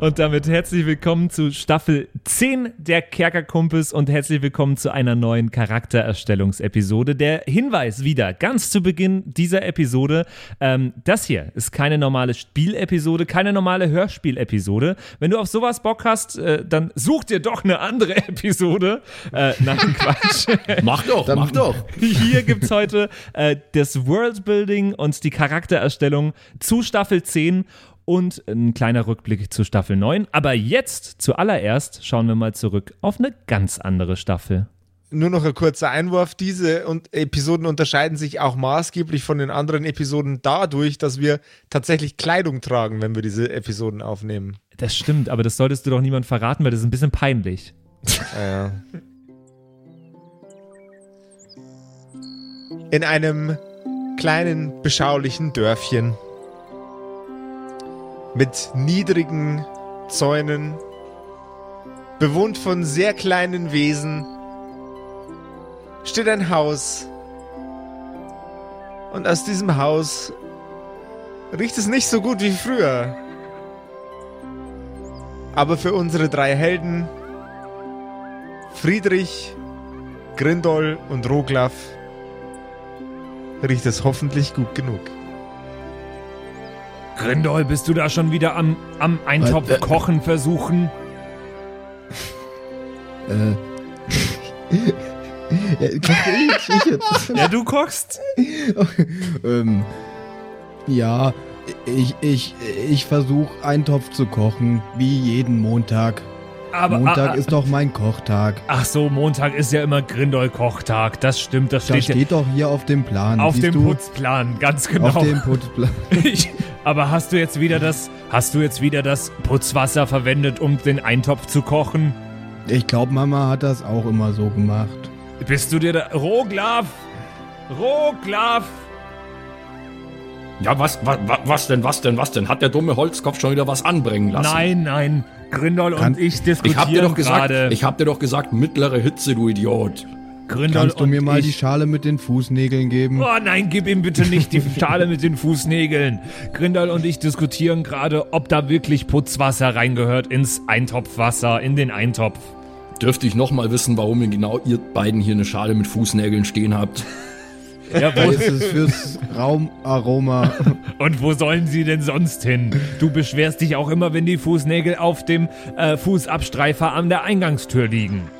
Und damit herzlich willkommen zu Staffel 10 der Kerkerkumpels und herzlich willkommen zu einer neuen Charaktererstellungsepisode. Der Hinweis wieder ganz zu Beginn dieser Episode: ähm, Das hier ist keine normale Spielepisode, keine normale Hörspielepisode. Wenn du auf sowas Bock hast, äh, dann such dir doch eine andere Episode. Äh, nein, Quatsch. mach doch, dann, mach doch. Hier gibt es heute äh, das Worldbuilding und die Charaktererstellung zu Staffel 10 und ein kleiner Rückblick zu Staffel 9. Aber jetzt, zuallererst, schauen wir mal zurück auf eine ganz andere Staffel. Nur noch ein kurzer Einwurf. Diese Episoden unterscheiden sich auch maßgeblich von den anderen Episoden dadurch, dass wir tatsächlich Kleidung tragen, wenn wir diese Episoden aufnehmen. Das stimmt, aber das solltest du doch niemand verraten, weil das ist ein bisschen peinlich. Ja. In einem kleinen, beschaulichen Dörfchen mit niedrigen Zäunen, bewohnt von sehr kleinen Wesen, steht ein Haus. Und aus diesem Haus riecht es nicht so gut wie früher. Aber für unsere drei Helden, Friedrich, Grindol und Roglaf, riecht es hoffentlich gut genug. Grindol, bist du da schon wieder am, am Eintopf äh, kochen versuchen? Äh. ja, koche ich, ich jetzt. ja, du kochst. ähm, ja, ich, ich, ich versuche Eintopf zu kochen, wie jeden Montag. Aber, Montag ah, ah, ist doch mein Kochtag. Ach so, Montag ist ja immer Grindol-Kochtag. Das stimmt, das steht, das steht doch hier auf dem Plan. Auf dem du? Putzplan, ganz genau. Auf dem Putzplan. ich, aber hast du jetzt wieder das, hast du jetzt wieder das Putzwasser verwendet, um den Eintopf zu kochen? Ich glaube, Mama hat das auch immer so gemacht. Bist du dir da, Roglaf? Roglaf! Ja, was, was, was denn, was denn, was denn? Hat der dumme Holzkopf schon wieder was anbringen lassen? Nein, nein. Grindol und ich diskutieren ich hab dir doch gesagt, grade. Ich hab dir doch gesagt, mittlere Hitze, du Idiot. Grindol Kannst du mir mal ich. die Schale mit den Fußnägeln geben? Oh nein, gib ihm bitte nicht die Schale mit den Fußnägeln. Grindol und ich diskutieren gerade, ob da wirklich Putzwasser reingehört ins Eintopfwasser, in den Eintopf. Dürfte ich nochmal wissen, warum ihr genau ihr beiden hier eine Schale mit Fußnägeln stehen habt? Ja, wo ist es fürs Raumaroma? Und wo sollen sie denn sonst hin? Du beschwerst dich auch immer, wenn die Fußnägel auf dem äh, Fußabstreifer an der Eingangstür liegen.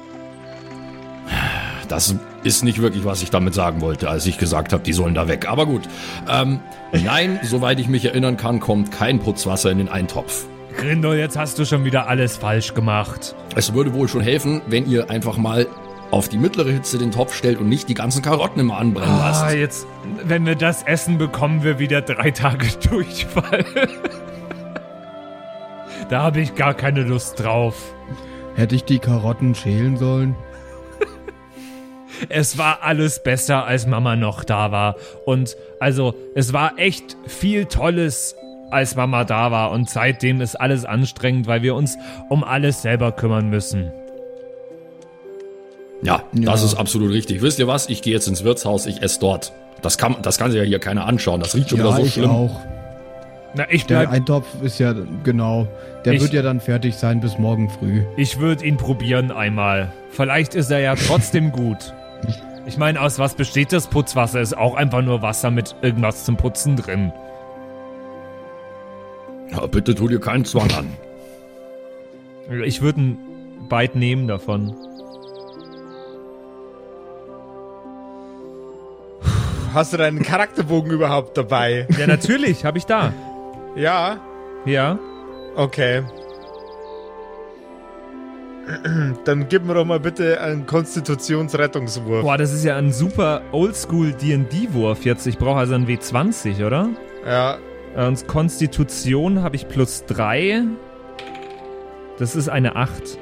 Das ist nicht wirklich, was ich damit sagen wollte, als ich gesagt habe, die sollen da weg. Aber gut. Ähm, nein, soweit ich mich erinnern kann, kommt kein Putzwasser in den Eintopf. Grindel, jetzt hast du schon wieder alles falsch gemacht. Es würde wohl schon helfen, wenn ihr einfach mal auf die mittlere Hitze den Topf stellt und nicht die ganzen Karotten immer anbrennen ah, lasst. jetzt, wenn wir das essen, bekommen wir wieder drei Tage Durchfall. da habe ich gar keine Lust drauf. Hätte ich die Karotten schälen sollen? es war alles besser, als Mama noch da war. Und also, es war echt viel Tolles, als Mama da war. Und seitdem ist alles anstrengend, weil wir uns um alles selber kümmern müssen. Ja, ja, das ist absolut richtig. Wisst ihr was? Ich gehe jetzt ins Wirtshaus, ich esse dort. Das kann, das kann sich ja hier keiner anschauen. Das riecht schon ja, wieder so ich schlimm. Auch. Na, ich bleib, Der Eintopf ist ja, genau, der ich, wird ja dann fertig sein bis morgen früh. Ich würde ihn probieren einmal. Vielleicht ist er ja trotzdem gut. Ich meine, aus was besteht das Putzwasser? Ist auch einfach nur Wasser mit irgendwas zum Putzen drin. Ja, bitte tu dir keinen Zwang an. Ich würde ein Bite nehmen davon. Hast du deinen Charakterbogen überhaupt dabei? Ja, natürlich, habe ich da. Ja? Ja. Okay. Dann gib mir doch mal bitte einen Konstitutionsrettungswurf. Boah, das ist ja ein super Oldschool D&D-Wurf jetzt. Ich brauche also einen W20, oder? Ja. Und Konstitution habe ich plus 3. Das ist eine 8.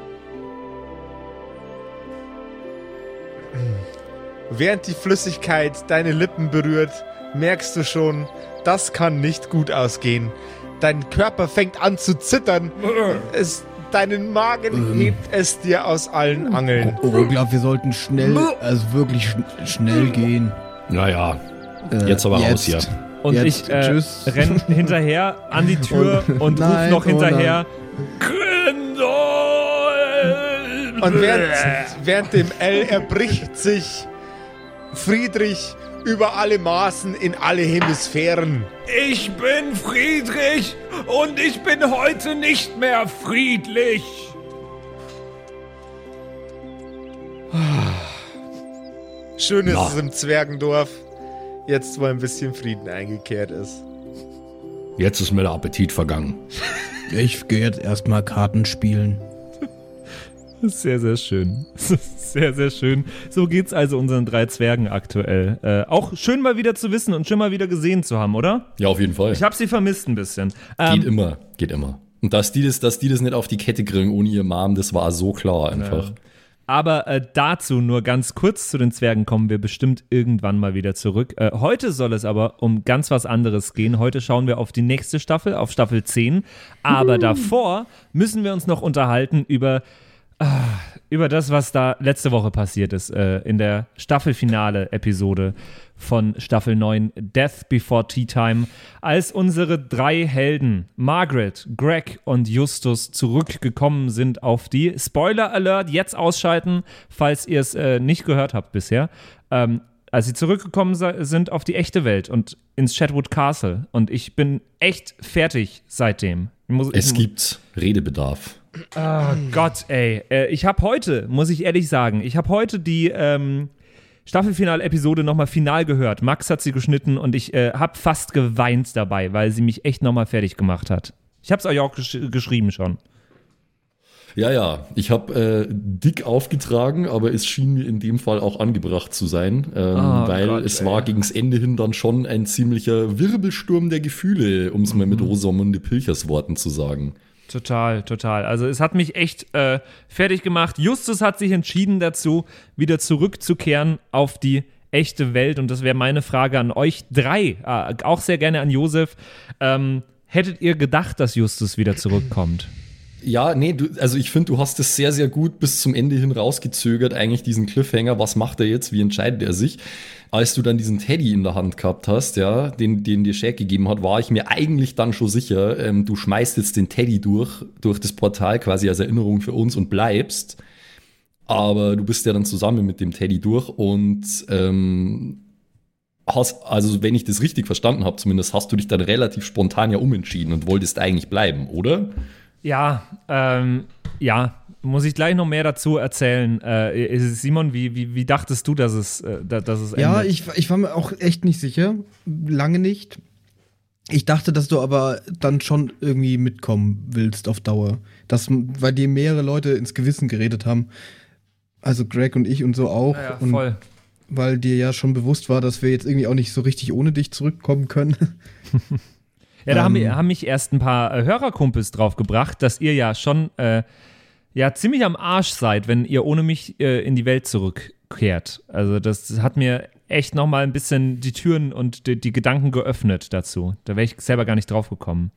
Während die Flüssigkeit deine Lippen berührt, merkst du schon, das kann nicht gut ausgehen. Dein Körper fängt an zu zittern. Es, deinen Magen ähm. hebt es dir aus allen Angeln. Oh, oh, ich glaube, wir sollten schnell, also wirklich schn schnell gehen. Naja, äh, jetzt aber jetzt. raus hier. Und jetzt, ich äh, renn hinterher an die Tür und, und ruf noch hinterher. Oh Und während, während dem L erbricht sich Friedrich über alle Maßen in alle Hemisphären. Ich bin Friedrich und ich bin heute nicht mehr friedlich. Schön ist es im Zwergendorf, jetzt wo ein bisschen Frieden eingekehrt ist. Jetzt ist mir der Appetit vergangen. Ich gehe jetzt erstmal Karten spielen. Sehr, sehr schön. Sehr, sehr schön. So geht's also unseren drei Zwergen aktuell. Äh, auch schön mal wieder zu wissen und schön mal wieder gesehen zu haben, oder? Ja, auf jeden Fall. Ich habe sie vermisst ein bisschen. Ähm, geht immer, geht immer. Und dass die, das, dass die das nicht auf die Kette kriegen ohne ihr Mom, das war so klar einfach. Ja. Aber äh, dazu nur ganz kurz zu den Zwergen kommen wir bestimmt irgendwann mal wieder zurück. Äh, heute soll es aber um ganz was anderes gehen. Heute schauen wir auf die nächste Staffel, auf Staffel 10. Aber uh. davor müssen wir uns noch unterhalten über über das, was da letzte Woche passiert ist, äh, in der Staffelfinale-Episode von Staffel 9 Death Before Tea Time, als unsere drei Helden, Margaret, Greg und Justus, zurückgekommen sind auf die Spoiler Alert, jetzt ausschalten, falls ihr es äh, nicht gehört habt bisher. Ähm, als sie zurückgekommen sind auf die echte Welt und ins Chatwood Castle. Und ich bin echt fertig seitdem. Muss, es gibt Redebedarf. Oh Gott, ey. Äh, ich habe heute, muss ich ehrlich sagen, ich habe heute die ähm, Staffelfinal-Episode nochmal final gehört. Max hat sie geschnitten und ich äh, habe fast geweint dabei, weil sie mich echt nochmal fertig gemacht hat. Ich habe es euch auch gesch geschrieben schon. Ja, ja, ich habe äh, dick aufgetragen, aber es schien mir in dem Fall auch angebracht zu sein, ähm, oh, weil Gott, es ey. war gegens Ende hin dann schon ein ziemlicher Wirbelsturm der Gefühle, um es mal mit mhm. Rosamunde Pilchers Worten zu sagen. Total, total. Also es hat mich echt äh, fertig gemacht. Justus hat sich entschieden dazu, wieder zurückzukehren auf die echte Welt. Und das wäre meine Frage an euch drei, äh, auch sehr gerne an Josef. Ähm, hättet ihr gedacht, dass Justus wieder zurückkommt? Ja, nee, du, also ich finde, du hast es sehr, sehr gut bis zum Ende hin rausgezögert, eigentlich diesen Cliffhanger, was macht er jetzt, wie entscheidet er sich. Als du dann diesen Teddy in der Hand gehabt hast, ja, den, den dir Shaq gegeben hat, war ich mir eigentlich dann schon sicher, ähm, du schmeißt jetzt den Teddy durch, durch das Portal quasi als Erinnerung für uns und bleibst. Aber du bist ja dann zusammen mit dem Teddy durch und ähm, hast, also wenn ich das richtig verstanden habe, zumindest hast du dich dann relativ spontan ja umentschieden und wolltest eigentlich bleiben, oder? Ja, ähm, ja, muss ich gleich noch mehr dazu erzählen. Äh, Simon, wie, wie, wie dachtest du, dass es, äh, dass es endet? Ja, ich, ich war mir auch echt nicht sicher. Lange nicht. Ich dachte, dass du aber dann schon irgendwie mitkommen willst auf Dauer. Das, weil dir mehrere Leute ins Gewissen geredet haben. Also Greg und ich und so auch. Ja, ja voll. Weil dir ja schon bewusst war, dass wir jetzt irgendwie auch nicht so richtig ohne dich zurückkommen können. Ja, da ähm, haben, haben, mich erst ein paar äh, Hörerkumpels drauf gebracht, dass ihr ja schon äh, ja ziemlich am Arsch seid, wenn ihr ohne mich äh, in die Welt zurückkehrt. Also das hat mir echt noch mal ein bisschen die Türen und die, die Gedanken geöffnet dazu. Da wäre ich selber gar nicht drauf gekommen.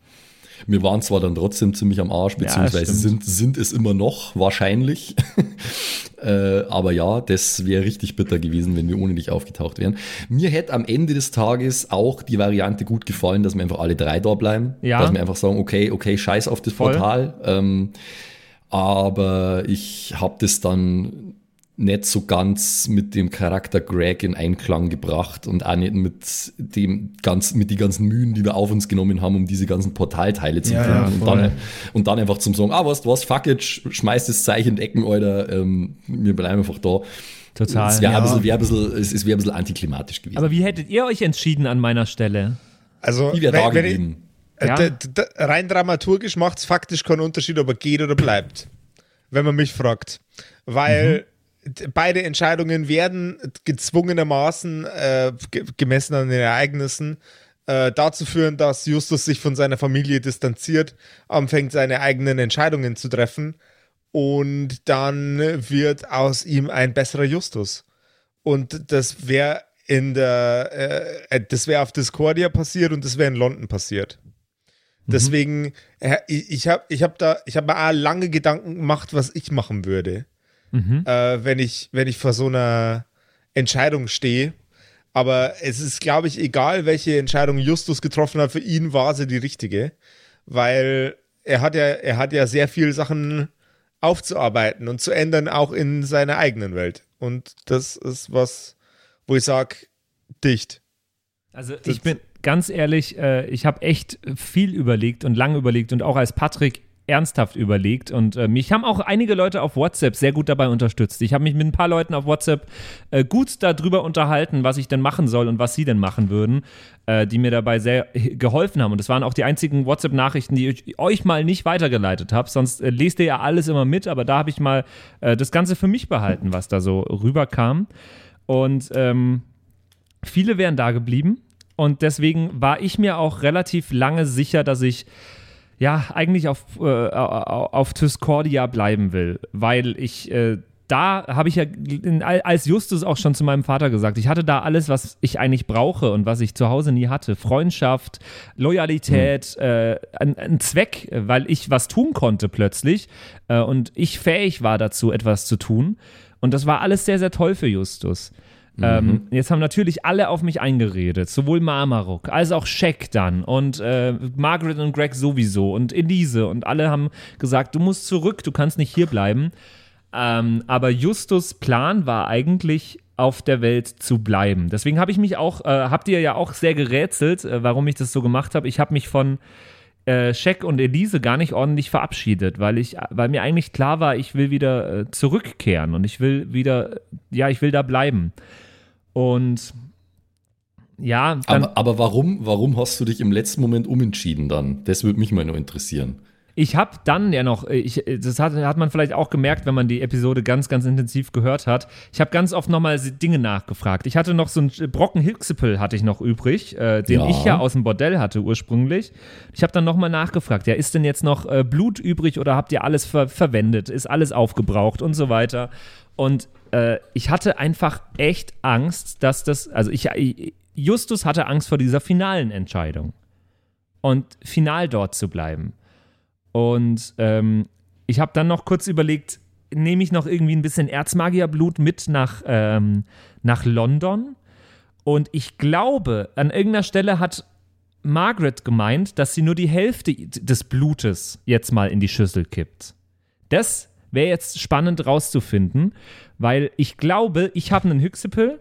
Wir waren zwar dann trotzdem ziemlich am Arsch, beziehungsweise ja, sind, sind es immer noch, wahrscheinlich. äh, aber ja, das wäre richtig bitter gewesen, wenn wir ohne dich aufgetaucht wären. Mir hätte am Ende des Tages auch die Variante gut gefallen, dass wir einfach alle drei da bleiben. Ja. Dass wir einfach sagen, okay, okay, scheiß auf das Voll. Portal. Ähm, aber ich habe das dann nicht so ganz mit dem Charakter Greg in Einklang gebracht und auch nicht mit dem ganz, mit die ganzen Mühen, die wir auf uns genommen haben, um diese ganzen Portalteile zu ja, finden. Ja, und, dann, und dann einfach zum sagen, ah, was, was, fuck it, schmeißt das Zeichen in Ecken, Alter, ähm, wir bleiben einfach da. Total. Es wäre ja. ein, wär ein, bisschen, es, wär ein bisschen antiklimatisch gewesen. Aber wie hättet ihr euch entschieden an meiner Stelle? Also, ich wäre da geblieben. Ich, äh, ja. rein dramaturgisch macht es faktisch keinen Unterschied, ob er geht oder bleibt. Wenn man mich fragt. Weil mhm beide Entscheidungen werden gezwungenermaßen äh, gemessen an den Ereignissen äh, dazu führen, dass Justus sich von seiner Familie distanziert, anfängt seine eigenen Entscheidungen zu treffen und dann wird aus ihm ein besserer Justus. Und das wäre in der, äh, äh das wäre auf Discordia passiert und das wäre in London passiert. Mhm. Deswegen, äh, ich, habe ich hab da, ich habe mir auch lange Gedanken gemacht, was ich machen würde mhm. äh, wenn, ich, wenn ich vor so einer Entscheidung stehe. Aber es ist, glaube ich, egal, welche Entscheidung Justus getroffen hat, für ihn war sie die richtige. Weil er hat ja, er hat ja sehr viele Sachen aufzuarbeiten und zu ändern, auch in seiner eigenen Welt. Und das ist was, wo ich sage, dicht. Also ich bin ganz ehrlich, äh, ich habe echt viel überlegt und lang überlegt und auch als Patrick ernsthaft überlegt und äh, mich haben auch einige Leute auf WhatsApp sehr gut dabei unterstützt. Ich habe mich mit ein paar Leuten auf WhatsApp äh, gut darüber unterhalten, was ich denn machen soll und was sie denn machen würden, äh, die mir dabei sehr geholfen haben. Und das waren auch die einzigen WhatsApp-Nachrichten, die ich euch mal nicht weitergeleitet habe. Sonst äh, lest ihr ja alles immer mit, aber da habe ich mal äh, das Ganze für mich behalten, was da so rüberkam. Und ähm, viele wären da geblieben. Und deswegen war ich mir auch relativ lange sicher, dass ich ja, eigentlich auf, äh, auf Discordia bleiben will, weil ich äh, da habe ich ja als Justus auch schon zu meinem Vater gesagt, ich hatte da alles, was ich eigentlich brauche und was ich zu Hause nie hatte. Freundschaft, Loyalität, mhm. äh, ein, ein, Zweck, weil ich was tun konnte plötzlich äh, und ich fähig war dazu, etwas zu tun. Und das war alles sehr, sehr toll für Justus. Mhm. Ähm, jetzt haben natürlich alle auf mich eingeredet, sowohl Marmaruk als auch Shaq dann und äh, Margaret und Greg sowieso und Elise und alle haben gesagt, du musst zurück, du kannst nicht hier bleiben. Ähm, aber Justus Plan war eigentlich auf der Welt zu bleiben. Deswegen habe ich mich auch, äh, habt ihr ja auch sehr gerätselt, äh, warum ich das so gemacht habe. Ich habe mich von äh, Shaq und Elise gar nicht ordentlich verabschiedet, weil ich, weil mir eigentlich klar war, ich will wieder äh, zurückkehren und ich will wieder, ja, ich will da bleiben. Und ja. Aber, aber, warum, warum hast du dich im letzten Moment umentschieden dann? Das würde mich mal nur interessieren. Ich habe dann ja noch, ich, das hat, hat man vielleicht auch gemerkt, wenn man die Episode ganz, ganz intensiv gehört hat. Ich habe ganz oft nochmal Dinge nachgefragt. Ich hatte noch so einen Brocken Hilxipel hatte ich noch übrig, äh, den ja. ich ja aus dem Bordell hatte ursprünglich. Ich habe dann nochmal nachgefragt, ja, ist denn jetzt noch äh, Blut übrig oder habt ihr alles ver verwendet? Ist alles aufgebraucht und so weiter? Und äh, ich hatte einfach echt Angst, dass das, also ich, Justus hatte Angst vor dieser finalen Entscheidung und final dort zu bleiben. Und ähm, ich habe dann noch kurz überlegt, nehme ich noch irgendwie ein bisschen Erzmagierblut mit nach, ähm, nach London? Und ich glaube, an irgendeiner Stelle hat Margaret gemeint, dass sie nur die Hälfte des Blutes jetzt mal in die Schüssel kippt. Das wäre jetzt spannend rauszufinden, weil ich glaube, ich habe einen Hyxipel,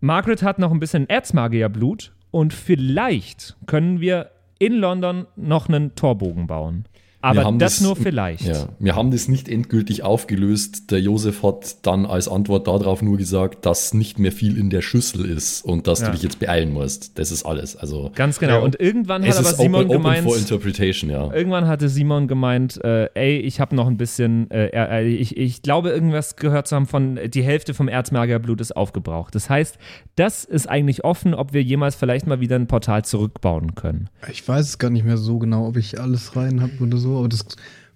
Margaret hat noch ein bisschen Erzmagierblut und vielleicht können wir in London noch einen Torbogen bauen. Aber das, das, nur vielleicht. Ja, wir haben das nicht endgültig aufgelöst. Der Josef hat dann als Antwort darauf nur gesagt, dass nicht mehr viel in der Schüssel ist und dass ja. du dich jetzt beeilen musst. Das ist alles. Also ganz genau. Ja. Und irgendwann hat aber Simon open, gemeint. Open interpretation, ja. Irgendwann hatte Simon gemeint, äh, ey, ich habe noch ein bisschen, äh, äh, ich, ich glaube irgendwas gehört zu haben von die Hälfte vom Erzmagerblut ist aufgebraucht. Das heißt, das ist eigentlich offen, ob wir jemals vielleicht mal wieder ein Portal zurückbauen können. Ich weiß es gar nicht mehr so genau, ob ich alles rein habe oder so aber das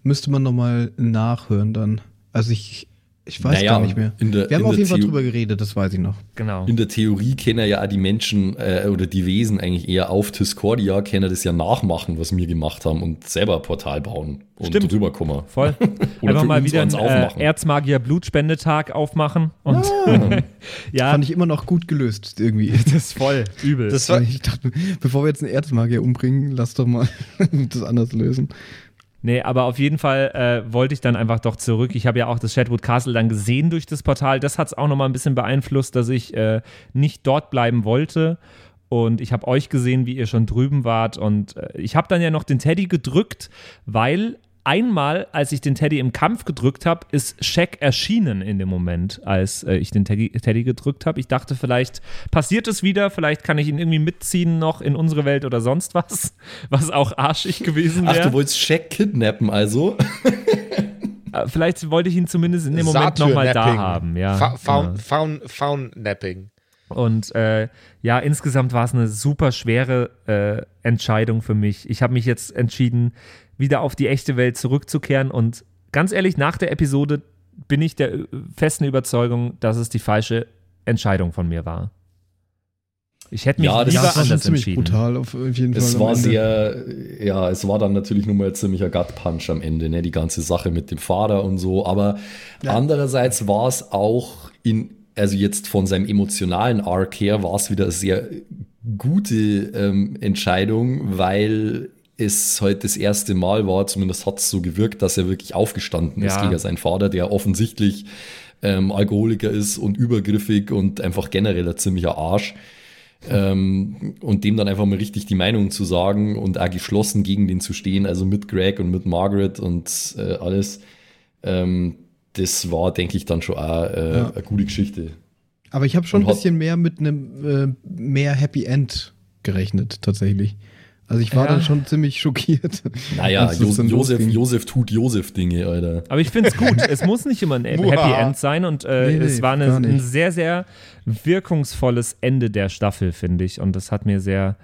müsste man nochmal nachhören dann. Also ich, ich weiß naja, gar nicht mehr. Der, Wir haben auf jeden Fall drüber geredet, das weiß ich noch. Genau. In der Theorie kennen ja die Menschen äh, oder die Wesen eigentlich eher auf Discordia, können das ja nachmachen, was wir gemacht haben und selber ein Portal bauen und Stimmt. drüber kommen. Voll. Einfach mal wieder einen äh, Erzmagier Blutspendetag aufmachen. Und ah. ja. Fand ich immer noch gut gelöst irgendwie. Das ist voll übel. Das war, ich dachte, bevor wir jetzt einen Erzmagier umbringen, lass doch mal das anders lösen. Nee, aber auf jeden Fall äh, wollte ich dann einfach doch zurück. Ich habe ja auch das Shadwood Castle dann gesehen durch das Portal. Das hat es auch nochmal ein bisschen beeinflusst, dass ich äh, nicht dort bleiben wollte. Und ich habe euch gesehen, wie ihr schon drüben wart. Und äh, ich habe dann ja noch den Teddy gedrückt, weil einmal, als ich den Teddy im Kampf gedrückt habe, ist Shaq erschienen in dem Moment, als äh, ich den Teddy, Teddy gedrückt habe. Ich dachte, vielleicht passiert es wieder, vielleicht kann ich ihn irgendwie mitziehen noch in unsere Welt oder sonst was, was auch arschig gewesen wäre. Ach, du wolltest Shaq kidnappen also? Äh, vielleicht wollte ich ihn zumindest in dem Moment nochmal da haben. Ja, Fa Found, Found, Found Napping. Und äh, ja, insgesamt war es eine super schwere äh, Entscheidung für mich. Ich habe mich jetzt entschieden, wieder auf die echte Welt zurückzukehren. Und ganz ehrlich, nach der Episode bin ich der äh, festen Überzeugung, dass es die falsche Entscheidung von mir war. Ich hätte mich ja, lieber das anders ziemlich entschieden. brutal auf jeden Fall. Es war Ende. sehr, ja, es war dann natürlich nur mal ein ziemlicher Gut-Punch am Ende, ne, die ganze Sache mit dem Vater und so. Aber ja. andererseits war es auch in, also jetzt von seinem emotionalen Arc her, war es wieder eine sehr gute ähm, Entscheidung, weil es heute das erste Mal war, zumindest hat es so gewirkt, dass er wirklich aufgestanden ist Ja. gegen seinen Vater, der offensichtlich ähm, Alkoholiker ist und übergriffig und einfach generell ein ziemlicher Arsch. Ähm, und dem dann einfach mal richtig die Meinung zu sagen und auch geschlossen gegen den zu stehen, also mit Greg und mit Margaret und äh, alles, ähm, das war, denke ich, dann schon auch äh, Ja. eine gute Geschichte. Aber ich habe schon ein Und hat- bisschen mehr mit einem äh, mehr Happy End gerechnet, tatsächlich. Also ich war Ja. dann schon ziemlich schockiert. Naja, jo Josef. Josef tut Josef-Dinge, Alter. Aber ich finde es gut. es muss nicht immer ein. Happy End sein und äh, Nee, nee, es war eine, ein sehr, sehr wirkungsvolles Ende der Staffel, finde ich. Und das hat mir sehr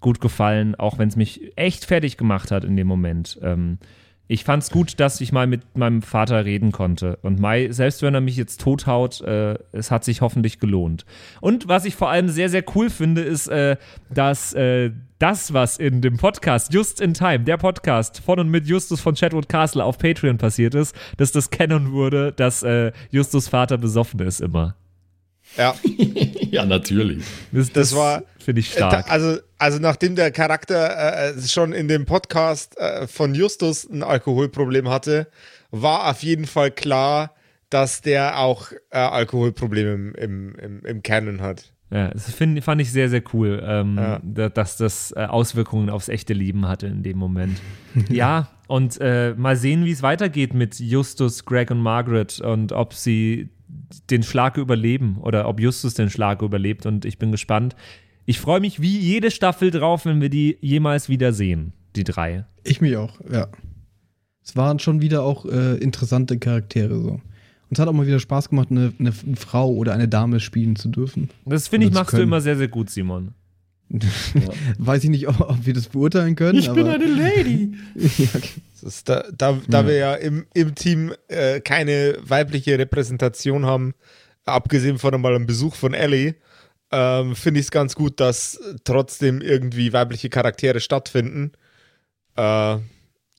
gut gefallen, auch wenn es mich echt fertig gemacht hat in dem Moment. Ähm, ich fand es gut, dass ich mal mit meinem Vater reden konnte. Und Mai, selbst wenn er mich jetzt tothaut, äh, es hat sich hoffentlich gelohnt. Und was ich vor allem sehr, sehr cool finde, ist, äh, dass äh, das, was in dem Podcast Just in Time, der Podcast von und mit Justus von Chatwood Castle auf Patreon passiert ist, dass das kennen wurde, dass äh, Justus Vater besoffen ist immer. Ja, ja, natürlich. Das, Das war- finde ich Äh, stark. Also, also nachdem der Charakter äh, schon in dem Podcast äh, von Justus ein Alkoholproblem hatte, war auf jeden Fall klar, dass der auch äh, Alkoholprobleme im, im, im, im Canon hat. Ja, das find, fand ich sehr, sehr cool, ähm, Ja. da, dass das äh, Auswirkungen aufs echte Leben hatte in dem Moment. ja, und äh, mal sehen, wie es weitergeht mit Justus, Greg und Margaret und ob sie den Schlag überleben oder ob Justus den Schlag überlebt. Und ich bin gespannt. Ich freue mich wie jede Staffel drauf, wenn wir die jemals wieder sehen, die drei. Ich mich auch, ja. Es waren schon wieder auch äh, interessante Charaktere so. Und es hat auch mal wieder Spaß gemacht, eine, eine Frau oder eine Dame spielen zu dürfen. Das finde ich, machst du immer sehr, sehr gut, Simon. Weiß ich nicht, ob, ob wir das beurteilen können. aber, Lady. ja, okay. Da da, da wir ja im, im Team äh, keine weibliche Repräsentation haben, abgesehen von einmal einem Besuch von Ellie, ähm, finde ich es ganz gut, dass trotzdem irgendwie weibliche Charaktere stattfinden. Äh,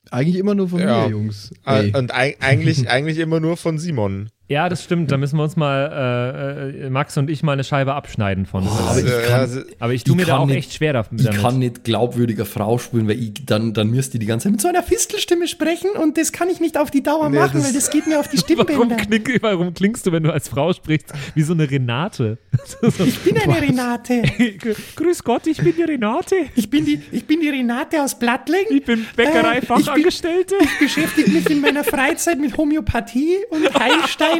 Eigentlich immer nur von Ja. mir, Jungs. Äh, Ey. Und eig- eigentlich, eigentlich immer nur von Simon. Ja, das stimmt. Da müssen wir uns mal, äh, äh, Max und ich mal eine Scheibe abschneiden von. aber ich Äh, kann- also, Aber ich tue Ich mir da auch nicht- echt schwer damit. Ich kann nicht glaubwürdiger Frau spielen, weil ich dann, dann müsste die die ganze Zeit mit so einer Fistelstimme sprechen und das kann ich nicht auf die Dauer Nee, machen, das- weil das geht mir auf die Warum, Stimmbänder. kling, warum klingst du, wenn du als Frau sprichst, wie so eine Renate? Ich bin eine Renate. Grüß Gott, ich bin die Renate. Ich bin die, ich bin die Renate aus Blattling. Ich bin Bäckerei-Fachangestellte. Ich beschäftige mich in meiner Freizeit mit Homöopathie und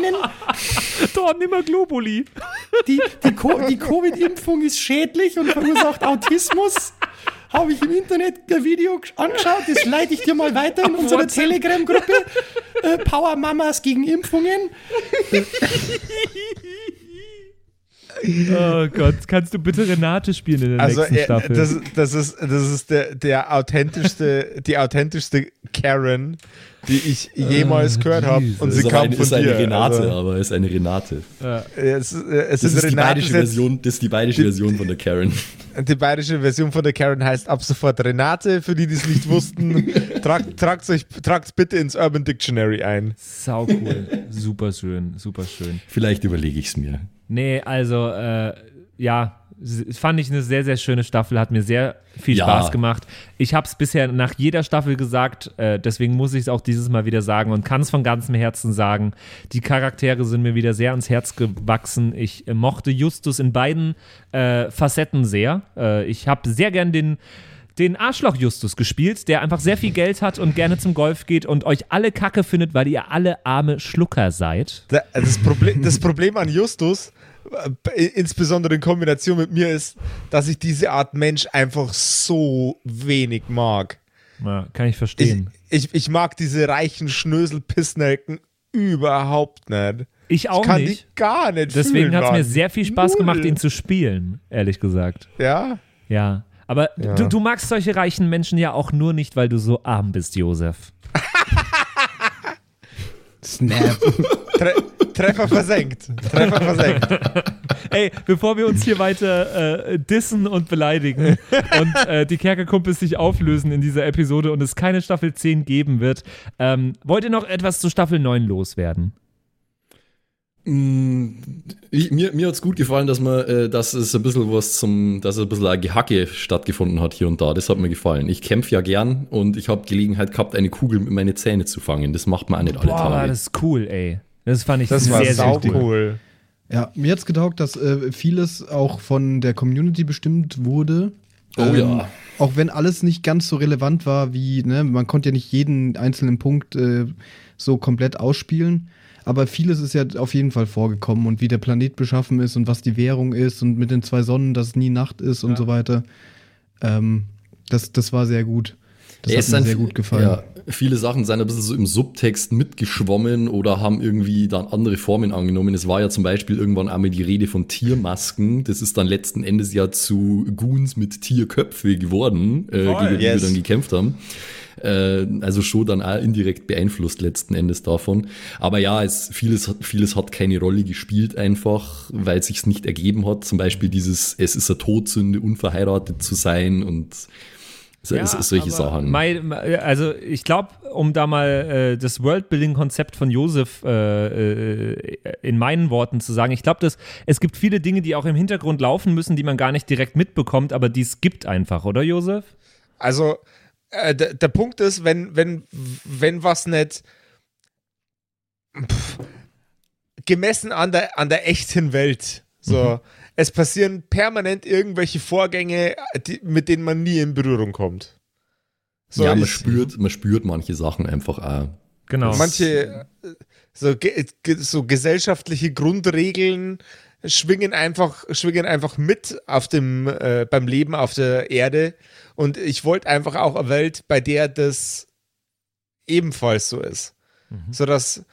Heilsteinen. Da, nimmer Globuli. Die, die, Co die Covid-Impfung ist schädlich und verursacht Autismus. Habe ich im Internet ein Video gesch- angeschaut, das leite ich dir mal weiter in unserer. Telegram-Gruppe. Äh, Power Mamas gegen Impfungen. Oh Gott, kannst du bitte Renate spielen in der also nächsten äh, Staffel? das, das ist, das ist der, der authentischste, die authentischste Karen, die ich jemals gehört habe. Und sie ist, kam eine, von ist eine dir. Renate, Also, aber ist eine Renate. es, ist- äh, es Das ist, die bayerische Version, das ist die bayerische Version von der Karen. Die bayerische Version von der Karen heißt ab sofort Renate. Für die, die es nicht wussten, tragt, tragt euch tragt's bitte ins Urban Dictionary ein. Sau cool. super schön, super schön. Vielleicht überlege ich es mir. Nee, also, äh, ja, fand ich eine sehr, sehr schöne Staffel, hat mir sehr viel Ja. Spaß gemacht. Ich habe es bisher nach jeder Staffel gesagt, äh, deswegen muss ich es auch dieses Mal wieder sagen und kann es von ganzem Herzen sagen. Die Charaktere sind mir wieder sehr ans Herz gewachsen. Ich äh, mochte Justus in beiden äh, Facetten sehr. Äh, ich habe sehr gern den den Arschloch-Justus gespielt, der einfach sehr viel Geld hat und gerne zum Golf geht und euch alle Kacke findet, weil ihr alle arme Schlucker seid. Da- Das Problem, das Problem an Justus, insbesondere in Kombination mit mir, ist, dass ich diese Art Mensch einfach so wenig mag. Ja, kann ich Ich, verstehen. ich, ich mag diese reichen Schnösel-Pissnelken überhaupt nicht. Ich auch ich kann nicht. die gar nicht Deswegen hat es mir sehr viel Spaß Null. gemacht, ihn zu spielen, ehrlich gesagt. Ja? Ja. Aber Ja. Du, du magst solche reichen Menschen ja auch nur nicht, weil du so arm bist, Josef. Snap. Tre Treffer versenkt. Treffer versenkt. Ey, bevor wir uns hier weiter äh, dissen und beleidigen und äh, die Kerkerkumpels sich auflösen in dieser Episode und es keine Staffel 10 geben wird, ähm, wollt ihr noch etwas zu Staffel 9 loswerden? Mm, ich, mir mir hat es gut gefallen, dass man, äh, dass es ein bisschen was zum, dass ein bisschen ein Gehacke stattgefunden hat hier und da. Das hat mir gefallen. Ich kämpfe ja gern und ich habe Gelegenheit gehabt, eine Kugel mit meinen Zähnen zu fangen. Das macht man auch nicht alle Boah, Tage. das ist cool, ey. Das fand ich Das sehr, war sehr sau cool. cool. Ja, mir hat's getaugt, dass äh, vieles auch von der Community bestimmt wurde. Oh ja. Auch wenn alles nicht ganz so relevant war wie, ne, man konnte ja nicht jeden einzelnen Punkt äh, so komplett ausspielen. Aber vieles ist ja auf jeden Fall vorgekommen und wie der Planet beschaffen ist und was die Währung ist und mit den zwei Sonnen, dass es nie Nacht ist und Ja. so weiter. Ähm, das, das war sehr gut. Das Ja, hat mir sehr gut gefallen. Ja, viele Sachen sind ein bisschen so im Subtext mitgeschwommen oder haben irgendwie dann andere Formen angenommen. Es war ja zum Beispiel irgendwann einmal die Rede von Tiermasken. Das ist dann letzten Endes ja zu Goons mit Tierköpfe geworden, äh, Voll, gegen die yes. wir dann gekämpft haben. Äh, also schon dann auch indirekt beeinflusst letzten Endes davon. Aber ja, es, vieles, hat- vieles hat keine Rolle gespielt einfach, weil es sich nicht ergeben hat. Zum Beispiel dieses, es ist eine Todsünde, unverheiratet zu sein und so, Ja, es, es solche Sachen. Mein, also ich glaube, um da mal äh, das Worldbuilding-Konzept von Josef äh, äh, in meinen Worten zu sagen, ich glaube, es gibt viele Dinge, die auch im Hintergrund laufen müssen, die man gar nicht direkt mitbekommt, aber die es gibt einfach, oder Josef? Also, äh, der, der Punkt ist, wenn, wenn, wenn was nicht pff, gemessen an der, an der echten Welt, so, es passieren permanent irgendwelche Vorgänge, die, mit denen man nie in Berührung kommt. So, ja, man spürt, man spürt manche Sachen einfach auch. Genau. manche so, so gesellschaftliche Grundregeln schwingen einfach, schwingen einfach mit auf dem, äh, beim Leben auf der Erde. Und ich wollte einfach auch eine Welt, bei der das ebenfalls so ist. So dass äh, äh,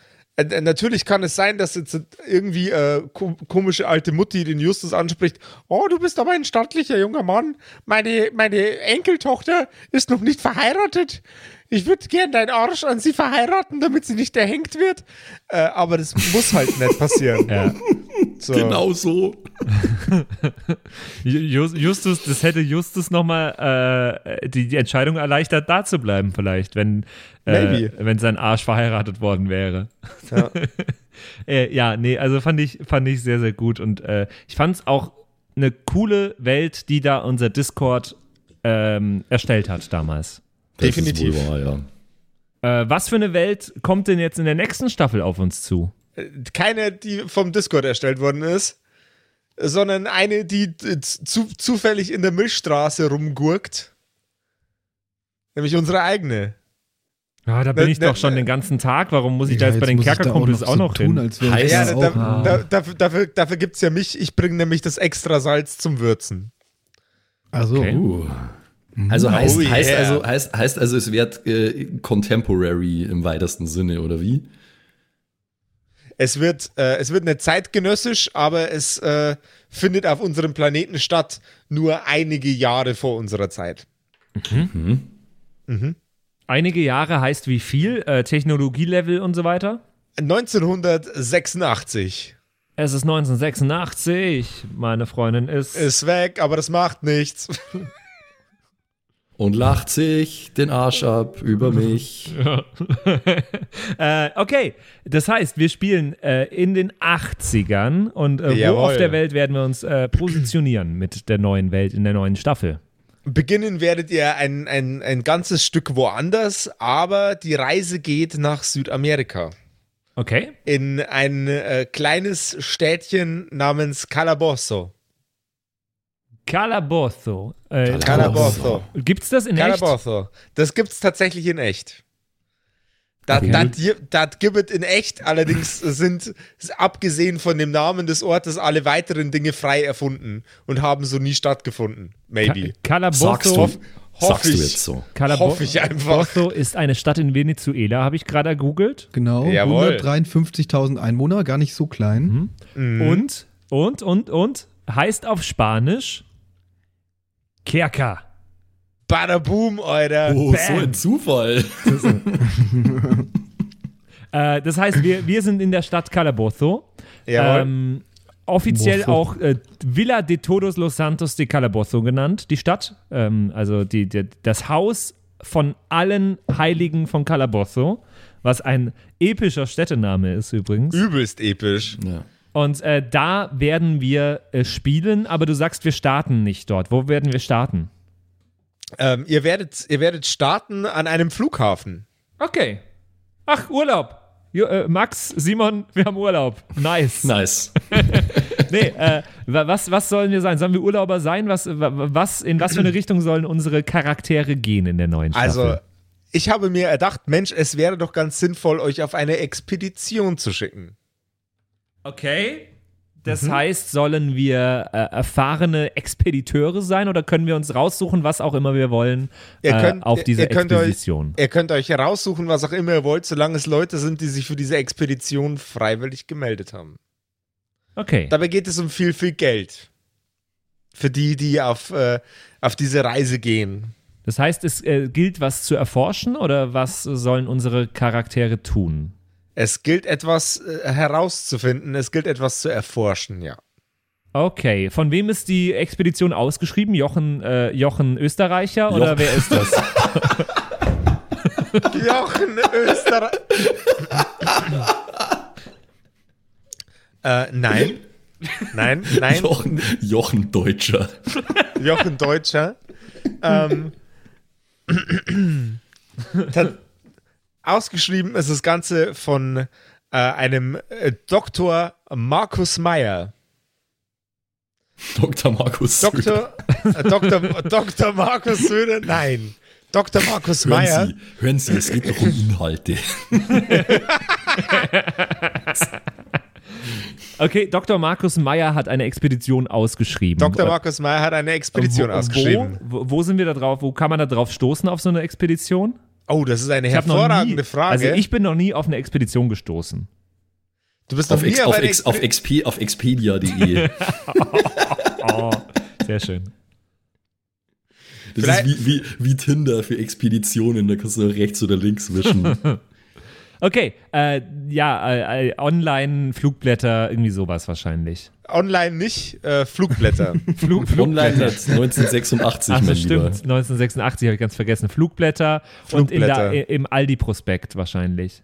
natürlich kann es sein, dass jetzt irgendwie äh, ko komische alte Mutti den Justus anspricht. Oh, du bist aber ein stattlicher junger Mann. Meine, meine Enkeltochter ist noch nicht verheiratet. Ich würde gern deinen Arsch an sie verheiraten, damit sie nicht erhängt wird. Äh, aber das muss halt nicht passieren. Ja. So. Genau so. Ju- Justus, das hätte Justus nochmal äh, die, die Entscheidung erleichtert, da zu bleiben, vielleicht, wenn, äh, wenn sein Arsch verheiratet worden wäre. Ja. äh, ja, nee, also fand ich, fand ich sehr, sehr gut. Und äh, ich fand es auch eine coole Welt, die da unser Discord ähm, erstellt hat damals. Das Definitiv. Wahr, ja. Äh, was für eine Welt kommt denn jetzt in der nächsten Staffel auf uns zu? Keine, die vom Discord erstellt worden ist, sondern eine, die zu, zufällig in der Milchstraße rumgurkt. Nämlich unsere eigene. Ja, da bin Ne- ich ne- doch schon den ganzen Tag. Warum muss ich da Ja, jetzt bei den da Kerkerkumpels auch so noch, hin? Heißt Ja, da da, da, da, dafür, dafür, dafür gibt es ja mich. Ich bringe nämlich das extra Salz zum Würzen. Also, Okay. Uh. Also heißt, Oh, heißt, yeah. also, heißt, heißt also, es wird äh, contemporary im weitesten Sinne, oder wie? Es wird, äh, es wird nicht zeitgenössisch, aber es äh, findet auf unserem Planeten statt, nur einige Jahre vor unserer Zeit. Einige Jahre heißt wie viel? Äh, Technologielevel und so weiter? 1986 Es ist 1986. Meine Freundin ist. ist weg, aber das macht nichts. Und lacht sich den Arsch ab über mich. äh, okay, das heißt, wir spielen äh, in den 80ern und äh, wo auf der Welt werden wir uns äh, positionieren mit der neuen Welt in der neuen Staffel? Beginnen werdet ihr ein, ein, ein ganzes Stück woanders, aber die Reise geht nach Südamerika. Okay. In ein äh, kleines Städtchen namens Calabozo. Calabozo. Äh, Calabozo. Gibt's das in echt? Calabozo. Das gibt's tatsächlich in echt. Das, Okay. das, gibt es in echt, allerdings sind, abgesehen von dem Namen des Ortes, alle weiteren Dinge frei erfunden und haben so nie stattgefunden. Maybe. Calabozo. du, Hoff- hoffe sagst du ich. jetzt so. Hoffe ich einfach. Calabozo ist eine Stadt in Venezuela, habe ich gerade gegoogelt. genau. Jawohl. 153.000 Einwohner, gar nicht so klein. Mhm. Und, und, und, und heißt auf Spanisch Kerker. Bada boom, Alter. Oh, so Bam. ein Zufall. Äh, das heißt, wir, wir sind in der Stadt Calabozo. Jawohl. Ähm, offiziell Bozo. auch äh, Villa de Todos los Santos de Calabozo genannt, die Stadt. Ähm, also die, die, das Haus von allen Heiligen von Calabozo. was ein epischer Städtename ist übrigens. Übelst episch. Ja. Und äh, da werden wir äh, spielen, aber du sagst, wir starten nicht dort. Wo werden wir starten? Ähm, ihr, werdet, ihr werdet starten an einem Flughafen. Okay. Ach, Urlaub. Jo, äh, Max, Simon, wir haben Urlaub. Nice. Nice. Nee, äh, wa- was, was sollen wir sein? Sollen wir Urlauber sein? Was, wa- was, in was für eine Richtung sollen unsere Charaktere gehen in der neuen Staffel? Also, ich habe mir erdacht, Mensch, es wäre doch ganz sinnvoll, euch auf eine Expedition zu schicken. Okay. Das Mhm. heißt, sollen wir äh, erfahrene Expediteure sein oder können wir uns raussuchen, was auch immer wir wollen, Ihr äh, könnt- auf diese ihr könnt Expedition? Ihr könnt euch heraussuchen, was auch immer ihr wollt, solange es Leute sind, die sich für diese Expedition freiwillig gemeldet haben. Okay. Dabei geht es um viel, viel Geld. Für die, die auf, äh, auf diese Reise gehen. Das heißt, es äh, gilt, was zu erforschen oder was sollen unsere Charaktere tun? Es gilt etwas äh, herauszufinden, es gilt etwas zu erforschen, ja. Okay, von wem ist die Expedition ausgeschrieben? Jochen, äh, Jochen Österreicher oder wer ist das? Jochen Österreich. äh, nein. Nein, nein. Jochen, Jochen Deutscher. Jochen Deutscher. Ähm, ausgeschrieben ist das Ganze von äh, einem äh, Dr. Markus Meyer. Dr. Markus Söder. Dr. Äh, Dr. Dr. Markus Söder, nein. Dr. Markus Hören Meyer. Sie, hören Sie, es geht doch um Inhalte. Okay, Dr. Markus Meyer hat eine Expedition ausgeschrieben. Dr. Äh, Markus Meyer hat eine Expedition wo, ausgeschrieben. Wo, wo, wo sind wir da drauf? Wo kann man da drauf stoßen auf so eine Expedition? Oh, das ist eine Ich hervorragende nie, Frage. Also ich bin noch nie auf eine Expedition gestoßen. du bist noch Auf, auf ex, auf. XP, auf expedia.de. Oh, sehr schön. Das Vielleicht- ist wie, wie, wie Tinder für Expeditionen. Da kannst du rechts oder links wischen. Okay, äh, ja, äh, äh, Online-Flugblätter, irgendwie sowas wahrscheinlich. Online nicht, äh, Flugblätter. Flug, Online-Netz 1986, Ach, mein das stimmt. Lieber. 1986 habe ich ganz vergessen. Flugblätter, und in Flugblätter. der, im Aldi-Prospekt wahrscheinlich.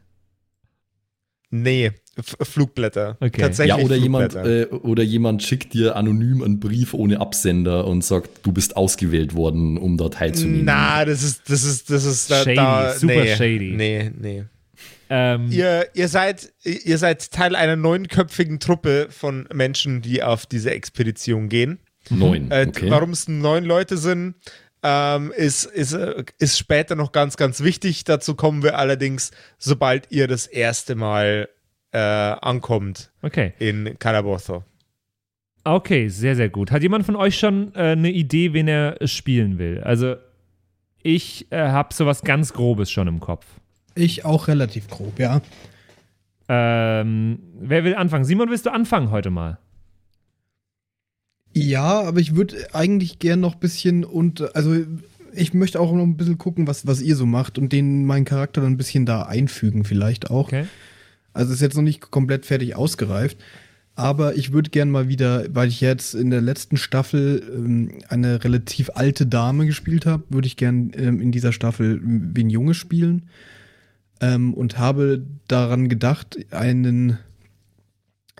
nee, F Flugblätter. Okay. Tatsächlich Ja, oder jemand, Flugblätter. äh, oder jemand schickt dir anonym einen Brief ohne Absender und sagt, du bist ausgewählt worden, um da teilzunehmen. Na, das ist, das ist, das ist da, Shady, da super nee, shady. Nee, nee. Ähm, Ihr, ihr, seid, ihr seid Teil einer neunköpfigen Truppe von Menschen, die auf diese Expedition gehen. Neun. Äh, okay. Warum es neun Leute sind, ähm, ist, ist, äh, ist später noch ganz, ganz wichtig. Dazu kommen wir allerdings, sobald ihr das erste Mal äh, ankommt Okay. in Calabozo. Okay, sehr, sehr gut. Hat jemand von euch schon äh, eine Idee, wen er spielen will? Also, ich äh, habe sowas ganz Grobes schon im Kopf. Ich auch relativ grob, ja. Ähm, wer will anfangen? Simon, willst du anfangen heute mal? Ja, aber ich würde eigentlich gern noch ein bisschen und also ich möchte auch noch ein bisschen gucken, was, was ihr so macht und den meinen Charakter dann ein bisschen da einfügen, vielleicht auch. Okay. Also ist jetzt noch nicht komplett fertig ausgereift. Aber ich würde gern mal wieder, weil ich jetzt in der letzten Staffel ähm, eine relativ alte Dame gespielt habe, würde ich gern ähm, in dieser Staffel wen Junge spielen. Ähm, und habe daran gedacht, einen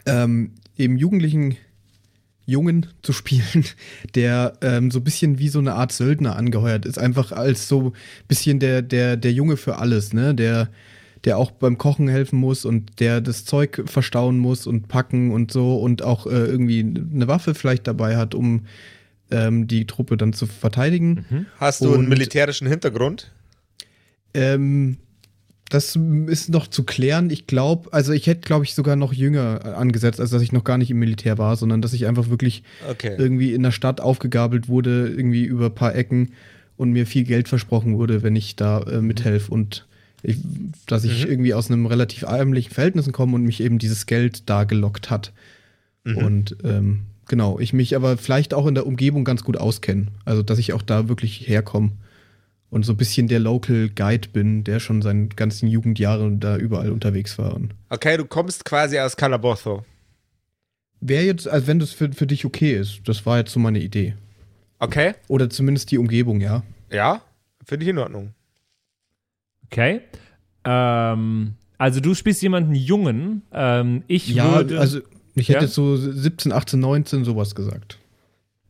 ähm, eben jugendlichen Jungen zu spielen, der ähm, so ein bisschen wie so eine Art Söldner angeheuert ist. Einfach als so ein bisschen der, der, der Junge für alles, ne? Der, der auch beim Kochen helfen muss und der das Zeug verstauen muss und packen und so und auch äh, irgendwie eine Waffe vielleicht dabei hat, um ähm, die Truppe dann zu verteidigen. Hast du einen Und- militärischen Hintergrund? Ähm, das ist noch zu klären. Ich glaube, also ich hätte, glaube ich, sogar noch jünger äh, angesetzt, als dass ich noch gar nicht im Militär war, sondern dass ich einfach wirklich Okay. irgendwie in der Stadt aufgegabelt wurde, irgendwie über ein paar Ecken und mir viel Geld versprochen wurde, wenn ich da äh, mithelfe und ich, dass ich irgendwie aus einem relativ ärmlichen Verhältnissen komme und mich eben dieses Geld da gelockt hat. Und ähm, genau, ich mich aber vielleicht auch in der Umgebung ganz gut auskenne. Also, dass ich auch da wirklich herkomme und so ein bisschen der Local Guide bin, der schon seine ganzen Jugendjahre da überall unterwegs war. Okay, du kommst quasi aus Calabozo. Wäre jetzt, also wenn das für, für dich okay ist, das war jetzt so meine Idee. Okay? Oder zumindest die Umgebung, ja. Ja, finde ich in Ordnung. Okay. Ähm, also du spielst jemanden Jungen. Ähm, ich Ja, würde. also ich hätte Ja? jetzt so 17, 18, 19 sowas gesagt.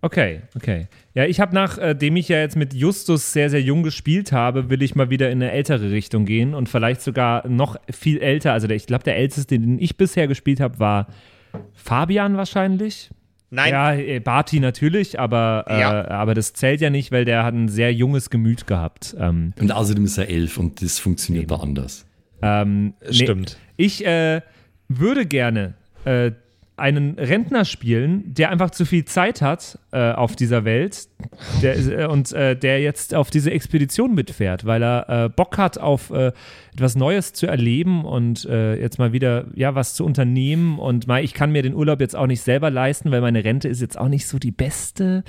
Okay, okay. Ja, ich habe nachdem ich ja jetzt mit Justus sehr, sehr jung gespielt habe, will ich mal wieder in eine ältere Richtung gehen und vielleicht sogar noch viel älter. Also der, ich glaube, der älteste, den ich bisher gespielt habe, war Fabian wahrscheinlich. Nein. Ja, äh, Barty natürlich, aber, äh, Ja. aber das zählt ja nicht, weil der hat ein sehr junges Gemüt gehabt. Ähm, Und außerdem ist er elf und das funktioniert da anders. ähm, nee, Stimmt. Ich äh, würde gerne äh, einen Rentner spielen, der einfach zu viel Zeit hat äh, auf dieser Welt der, äh, und äh, der jetzt auf diese Expedition mitfährt, weil er äh, Bock hat auf äh, etwas Neues zu erleben und äh, jetzt mal wieder ja was zu unternehmen und mal ich kann mir den Urlaub jetzt auch nicht selber leisten, weil meine Rente ist jetzt auch nicht so die beste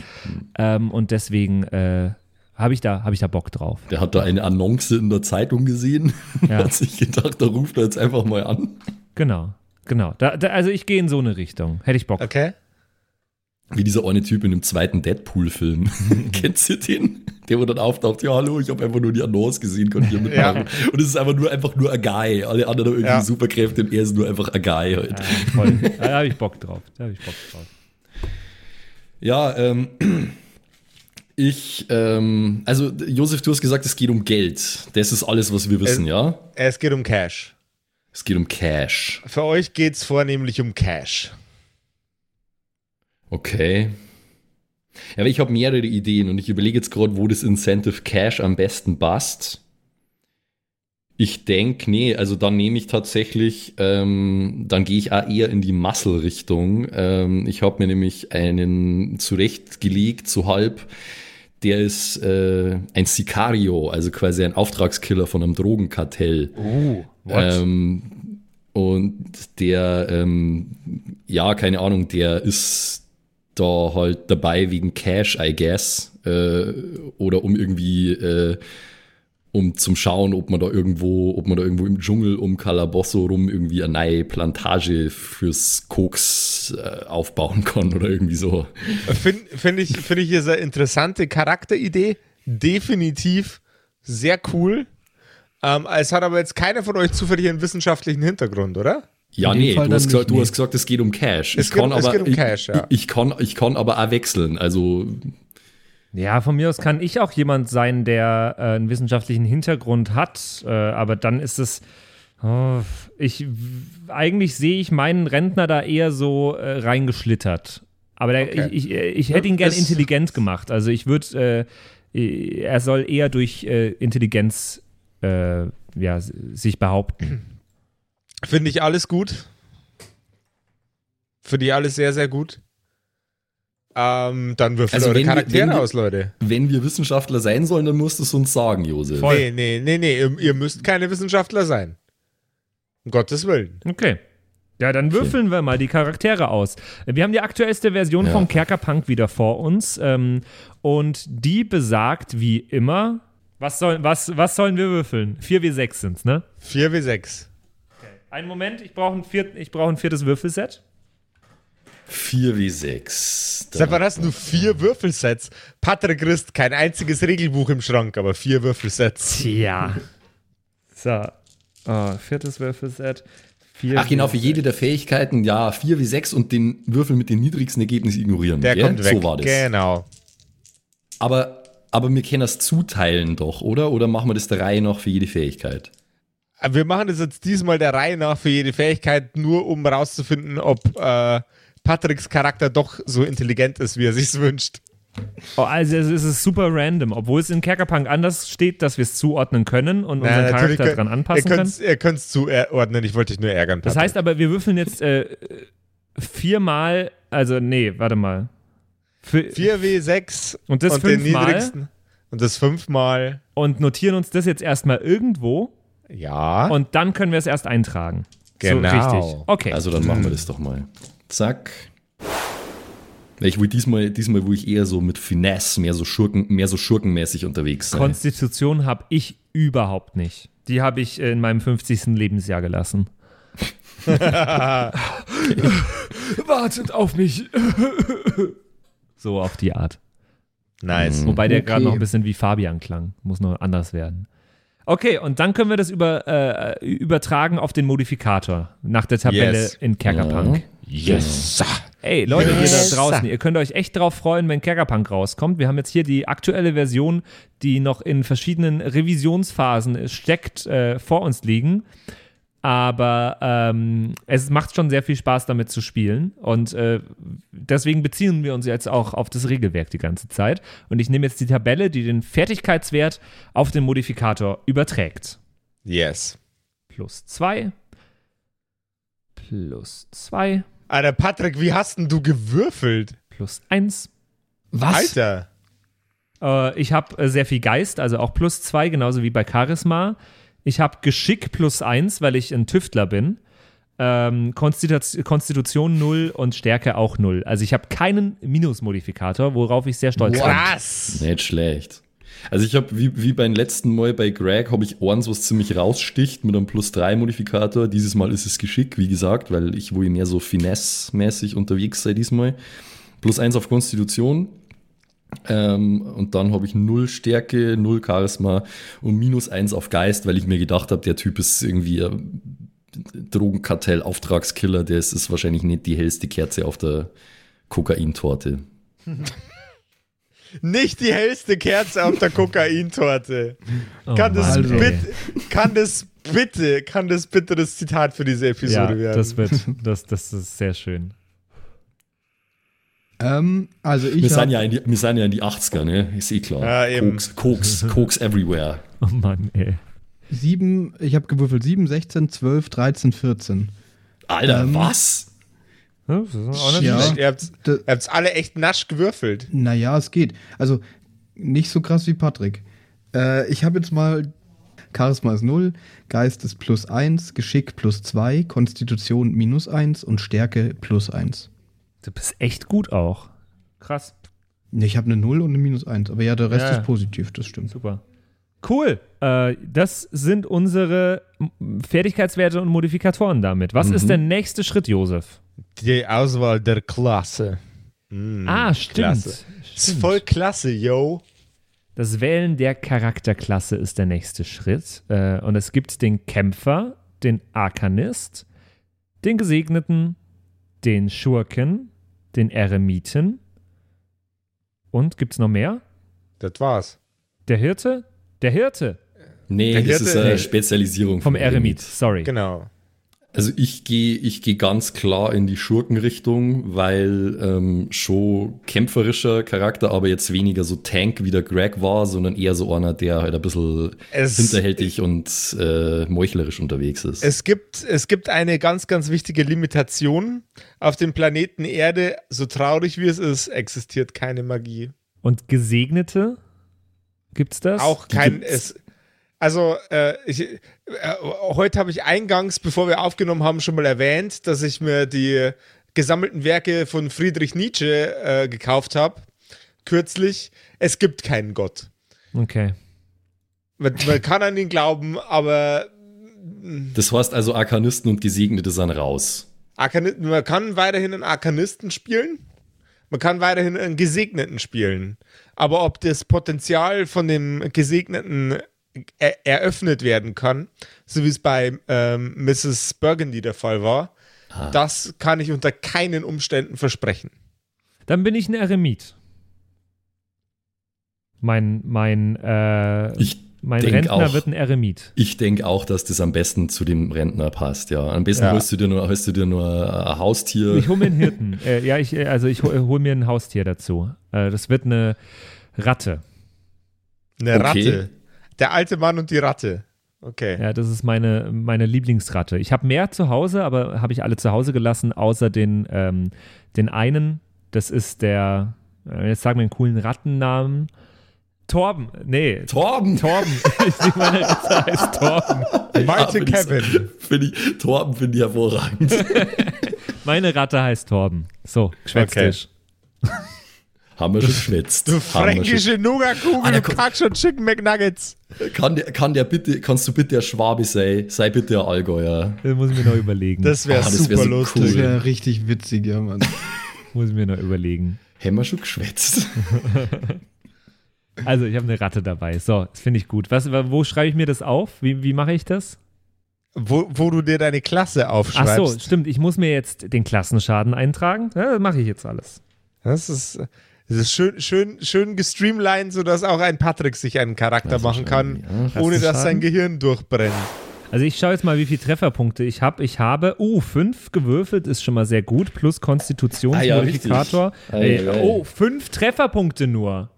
ähm, und deswegen habe ich da habe ich da Bock drauf. Der hat da eine Annonce in der Zeitung gesehen Ja. hat sich gedacht, da ruft er jetzt einfach mal an. Genau, genau. Da, da, also ich gehe in so eine Richtung. Hätte ich Bock. Okay. Wie dieser eine Typ in dem zweiten Deadpool-Film. Kennst du den? Der, wo dann auftaucht, ja, hallo, ich habe einfach nur die Annonce gesehen, konnte hier mitmachen. Und es ist einfach nur, einfach nur ein Guy. Alle anderen haben irgendwie Ja. Superkräfte und er ist nur einfach ein Guy halt. Ja. Da habe ich Bock drauf. Da habe ich Bock drauf. Ja, ähm, ich, ähm, also Josef, du hast gesagt, es geht um Geld. Das ist alles, was wir wissen, Es- ja? Es geht um Cash. Es geht um Cash. Für euch geht es vornehmlich um Cash. Okay. Ja, aber ich habe mehrere Ideen und ich überlege jetzt gerade, wo das Incentive Cash am besten passt. Ich denke, nee, also dann nehme ich tatsächlich, ähm, dann gehe ich auch eher in die Muscle-Richtung. Ähm, ich habe mir nämlich einen zurechtgelegt, so halb. Der ist äh, ein Sicario, also quasi ein Auftragskiller von einem Drogenkartell. Uh, Ähm, und der, ähm, ja, keine Ahnung, der ist da halt dabei wegen Cash, I guess. Äh, oder um irgendwie, äh, um zum Schauen, ob man da irgendwo, ob man da irgendwo im Dschungel um Calabosso rum irgendwie eine neue Plantage fürs Koks äh, aufbauen kann oder irgendwie so. Finde find ich, find ich eine interessante Charakteridee. Definitiv sehr cool. Ähm, es hat aber jetzt keiner von euch zufällig einen wissenschaftlichen Hintergrund, oder? Ja, nee, du hast, gesagt, du hast gesagt, es geht um Cash. Es ich geht- kann es aber, geht um Cash, ja. ich, ich, kann, ich kann aber auch wechseln. Also Ja, von mir aus kann ich auch jemand sein, der äh, einen wissenschaftlichen Hintergrund hat, äh, aber dann ist es. Oh, ich eigentlich sehe ich meinen Rentner da eher so äh, reingeschlittert. Aber der, Okay. ich, ich, ich hätte ihn gern Das- intelligent gemacht. Also ich würde, äh, er soll eher durch äh, Intelligenz äh, ja, sich behaupten. Finde ich alles gut. Finde ich alles sehr, sehr gut. Ähm, dann würfelt Also eure wenn wir- Charaktere wenn wir- aus, Leute. wenn wir Wissenschaftler sein sollen, dann musst du es uns sagen, Josef. Voll. Nee, nee, nee, nee, ihr, ihr müsst keine Wissenschaftler sein. Um Gottes Willen. Okay. Ja, dann würfeln wir mal die Charaktere aus. Wir haben die aktuellste Version Ja. vom Kerkerpunk wieder vor uns. Ähm, und die besagt, wie immer, was, soll, was, was sollen wir würfeln? 4 wie 6 sind's, ne? 4 wie 6. Einen Moment, ich brauche ein, ich brauch ein viertes Würfelset. 4 wie 6. Seit wann hast du vier Würfelsets? Patrick Christ, kein einziges Regelbuch im Schrank, aber vier Würfelsets. Tja. So. Oh, viertes Würfelset. Vier Ach genau, für jede der Fähigkeiten, ja, 4 wie 6 und den Würfel mit den niedrigsten Ergebnissen ignorieren. Der gell? kommt weg. So war das. Genau. Aber, aber wir können das zuteilen doch, oder? Oder machen wir das der Reihe nach für jede Fähigkeit? Wir machen das jetzt diesmal der Reihe nach für jede Fähigkeit, nur um rauszufinden, ob äh, Patricks Charakter doch so intelligent ist, wie er sich's wünscht. Oh, also es ist super random, obwohl es in Kerkerpunk anders steht, dass wir es zuordnen können und Na, unseren Charakter könnt- dran anpassen ihr können. Ihr könnt es zuordnen, ich wollte dich nur ärgern. Das Patrick. heißt aber, wir würfeln jetzt äh, viermal, also nee, warte mal. Für, 4W6 Und das den fünfmal? niedrigsten. Und das fünfmal. und notieren uns das jetzt erstmal irgendwo Ja. und dann können wir es erst eintragen. Genau. So, richtig. Okay. Also dann machen wir das doch mal. Zack. Ich will diesmal, diesmal will ich eher so mit Finesse, mehr so Schurken, mehr so schurkenmäßig unterwegs sein. Konstitution habe ich überhaupt nicht. Die habe ich in meinem 50. Lebensjahr gelassen. Wartet auf mich. so auf die Art. nice. Wobei der Okay. gerade noch ein bisschen wie Fabian klang. Muss noch anders werden. Okay, und dann können wir das über, äh, übertragen auf den Modifikator nach der Tabelle Yes. in Kerkerpunk. Yes. Ey, Leute, Yes. ihr da draußen, ihr könnt euch echt drauf freuen, wenn Kerkerpunk rauskommt. Wir haben jetzt hier die aktuelle Version, die noch in verschiedenen Revisionsphasen steckt, äh, vor uns liegen. Aber ähm, es macht schon sehr viel Spaß, damit zu spielen. Und äh, deswegen beziehen wir uns jetzt auch auf das Regelwerk die ganze Zeit. Und ich nehme jetzt die Tabelle, die den Fertigkeitswert auf den Modifikator überträgt. Yes. Plus 2. Plus 2. Alter, Patrick, wie hast denn du gewürfelt? Plus 1. Was? Alter. Äh, ich habe äh, sehr viel Geist, also auch plus 2, genauso wie bei Charisma. Ich habe Geschick plus 1, weil ich ein Tüftler bin. Ähm, Konstitu- Konstitution 0 und Stärke auch 0. Also ich habe keinen Minusmodifikator, worauf ich sehr stolz bin. Was? Nicht schlecht. Also ich habe, wie, wie beim letzten Mal bei Greg, habe ich eins, was ziemlich raussticht mit einem Plus 3 Modifikator. Dieses Mal ist es Geschick, wie gesagt, weil ich wohl mehr so Finesse-mäßig unterwegs sei diesmal. Plus 1 auf Konstitution. Ähm, und dann habe ich 0 Stärke, 0 Charisma und minus 1 auf Geist, weil ich mir gedacht habe, der Typ ist irgendwie ein Drogenkartell, Auftragskiller, der ist, ist wahrscheinlich nicht die hellste Kerze auf der Kokaintorte. Nicht die hellste Kerze auf der Kokaintorte. Oh Kann das, Mann, Also. bitte, kann das bitte, kann das bitte das Zitat für diese Ja, Episode werden? das wird, das, das ist sehr schön. Ähm, also ich Wir sind, ja in die, wir sind ja in die 80er, ne? Ist eh klar. Ja, eben. Koks, Koks, Koks everywhere. Oh Mann, ey. sieben, ich habe gewürfelt 7, 16, 12, 13, 14. Alter, Ähm, was? Ja, das ist auch nicht Ja. schlecht. Ihr habt ihr habt's alle echt nasch gewürfelt. Naja, es geht. Also nicht so krass wie Patrick. Äh, ich habe jetzt mal Charisma ist 0, Geist ist plus 1, Geschick plus 2, Konstitution minus 1 und Stärke plus 1. Du bist echt gut auch. Krass. Nee, ich habe eine 0 und eine minus 1, aber ja, der Rest Ja, ist positiv, das stimmt. Super. Cool. Äh, das sind unsere Fertigkeitswerte und Modifikatoren damit. Was ist der nächste Schritt, Josef? Die Auswahl der Klasse. Mm, ah, stimmt. Klasse. Ist stimmt. voll klasse, yo. Das Wählen der Charakterklasse ist der nächste Schritt. Äh, und es gibt den Kämpfer, den Arkanist, den Gesegneten, den Schurken, den Eremiten. Und gibt es noch mehr? Das war's. Der Hirte? Der Hirte Nee, Der das Hirte- ist eine Nee. Spezialisierung vom Eremit. Sorry. Genau. Also ich gehe ich geh ganz klar in die Schurkenrichtung, weil ähm, schon kämpferischer Charakter, aber jetzt weniger so Tank wie der Greg war, sondern eher so einer, der halt ein bisschen Es- hinterhältig und äh, meuchlerisch unterwegs ist. Es gibt, es gibt eine ganz, ganz wichtige Limitation. Auf dem Planeten Erde, so traurig wie es ist, existiert keine Magie. Und Gesegnete? Gibt's das? Auch kein. gibt's. Es, also, äh, ich, äh, heute habe ich eingangs, bevor wir aufgenommen haben, schon mal erwähnt, dass ich mir die gesammelten Werke von Friedrich Nietzsche äh, gekauft habe. Kürzlich. Es gibt keinen Gott. Okay. Man, man kann an ihn glauben, aber das heißt also, Arkanisten und Gesegnete sind raus. Arkanist, man kann weiterhin einen Arkanisten spielen. Man kann weiterhin einen Gesegneten spielen. Aber ob das Potenzial von dem Gesegneten er eröffnet werden kann, so wie es bei ähm, Mrs. Burgundy der Fall war, das kann ich unter keinen Umständen versprechen. Dann bin ich ein Eremit. Mein, mein, äh, Ich mein Rentner auch. wird ein Eremit. Ich denke auch, dass das am besten zu dem Rentner passt, ja. Am besten Ja. holst du dir nur, holst du dir nur ein Haustier. Ich hole mir einen Hirten. äh, ja, ich, äh, also ich hole hol mir ein Haustier dazu. Äh, das wird eine Ratte. Eine Okay. Ratte. Der alte Mann und die Ratte. Okay. Ja, das ist meine, meine Lieblingsratte. Ich habe mehr zu Hause, aber habe ich alle zu Hause gelassen, außer den, ähm, den einen. Das ist der, äh, jetzt sagen wir einen coolen Rattennamen. Torben. Nee, Torben! Torben. ich meine Ratte heißt Torben. Malte ich- Kevin. Find ich, Torben finde ich hervorragend. Meine Ratte heißt Torben. So, Schwätztisch. Haben wir schon geschwätzt. Du fränkische Nougatkugel, Ah, der du kommt- kackst schon Chicken McNuggets. Kann der, kann der bitte, kannst du bitte ein Schwabe sein? Sei bitte ein Allgäuer. Das muss ich mir noch überlegen. Das wäre Ah, das super wär so lustig. Das Cool. wäre richtig witzig, ja, Mann. muss ich mir noch überlegen. Haben wir schon geschwätzt. Also, ich habe eine Ratte dabei. So, das finde ich gut. Was, wo schreibe ich mir das auf? Wie, wie mache ich das? Wo, wo du dir deine Klasse aufschreibst. Ach so, stimmt. Ich muss mir jetzt den Klassenschaden eintragen. Ja, das mache ich jetzt alles. Das ist, das ist schön, schön, schön gestreamlined, sodass auch ein Patrick sich einen Charakter machen kann, ja. ohne dass sein Gehirn durchbrennt. Also ich schaue jetzt mal, wie viele Trefferpunkte ich habe. Ich habe, uh, fünf gewürfelt, ist schon mal sehr gut, plus Konstitutionsmodifikator. Ah, ja, Ey, oh, fünf Trefferpunkte nur.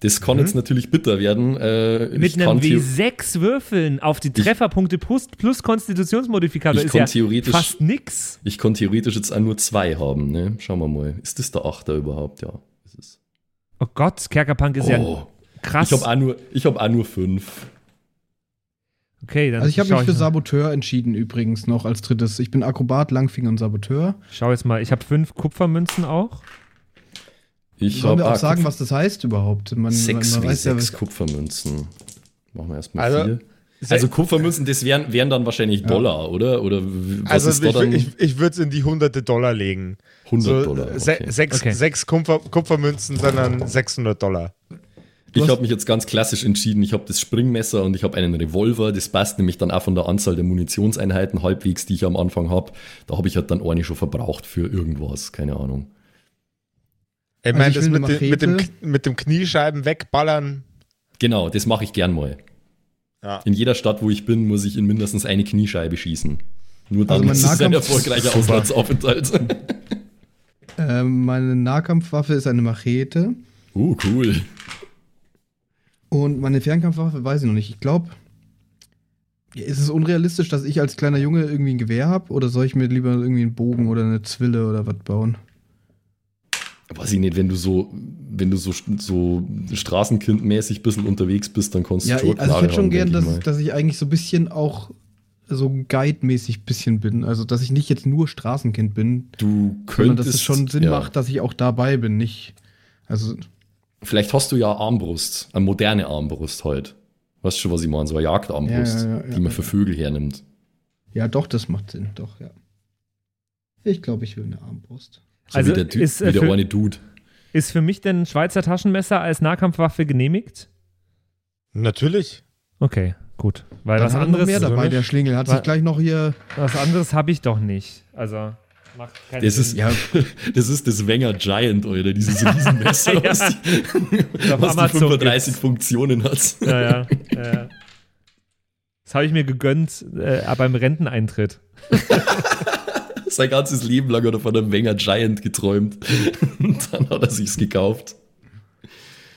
Das kann jetzt natürlich bitter werden. Äh, Mhm. Mit ich einem kann theo- W6 würfeln auf die Trefferpunkte plus, plus Konstitutionsmodifikator ist ja theoretisch- fast nix. Ich kann theoretisch jetzt auch nur zwei haben, ne? Schauen wir mal. Ist das der Achter überhaupt? Ja. Ist. Oh Gott, Kerkerpunk ist ja Oh, krass. ich habe auch, nur- ich hab auch nur fünf. okay, dann Also ich habe mich für mal. Saboteur entschieden übrigens noch als drittes. Ich bin Akrobat, Langfinger und Saboteur. Schau jetzt mal, ich habe fünf Kupfermünzen auch. Ich Sollen habe wir auch sagen, was das heißt überhaupt? Man, sechs man, man weiß ja, W6 was, Kupfermünzen. Machen wir erstmal Also, vier. Also Kupfermünzen, das wären, wären dann wahrscheinlich Dollar, oder? Oder w- was Also ich, dann? ich, ich würde es in die hunderte Dollar legen. 100 So, Dollar. se Okay. sechs, Okay. sechs Kupfer, Kupfermünzen, sondern 600 Dollar. Ich habe mich jetzt ganz klassisch entschieden. Ich habe das Springmesser und ich habe einen Revolver. Das passt nämlich dann auch von der Anzahl der Munitionseinheiten halbwegs, die ich am Anfang habe. Da habe ich halt dann eine schon verbraucht für irgendwas. Keine Ahnung. Ich Also meine, ich das mit, dem- mit, dem, mit dem Kniescheiben wegballern. Genau, das mache ich gern mal. Ja. In jeder Stadt, wo ich bin, muss ich in mindestens eine Kniescheibe schießen. Nur dann Also ist es ein erfolgreicher Auslandsaufenthalt. ähm, meine Nahkampfwaffe ist eine Machete. uh, cool. Und meine Fernkampfwaffe weiß ich noch nicht. Ich glaube, ist es unrealistisch, dass ich als kleiner Junge irgendwie ein Gewehr habe? Oder soll ich mir lieber irgendwie einen Bogen oder eine Zwille oder was bauen? Weiß ich nicht, wenn du so, wenn du so, so Straßenkindmäßig ein bisschen unterwegs bist, dann kannst du Ja, schon ich, also ich hätte schon haben, gern, denk ich dass, dass ich eigentlich so ein bisschen auch so Guide-mäßig bisschen bin. Also, dass ich nicht jetzt nur Straßenkind bin, Du sondern könntest. dass es schon Sinn ja. macht, dass ich auch dabei bin. Nicht, also, Vielleicht hast du ja Armbrust, eine moderne Armbrust halt. Weißt du schon, was ich meine? So eine Jagdarmbrust, Ja, die man für Vögel hernimmt. ja, doch, das macht Sinn, doch, ja. Ich glaube, ich will eine Armbrust. So Also wie der, Typ, ist, äh, wie der für- eine Dude. Ist für mich denn ein Schweizer Taschenmesser als Nahkampfwaffe genehmigt? Natürlich. Okay, gut. Weil Dann was er anderes, mehr dabei, der Schlingel. Hat sich gleich noch hier. was anderes habe ich doch nicht. Also, macht keinen Das Sinn. ist, Ja, das ist das Wenger Giant, oder dieses Riesenmesser, Ja. was, die, was die Amazon 35 gibt's. Funktionen hat. Ja, ja, ja, ja. Das habe ich mir gegönnt äh, beim Renteneintritt. Sein ganzes Leben lang hat er von einem Wenger Giant geträumt. Und dann hat er sich's gekauft.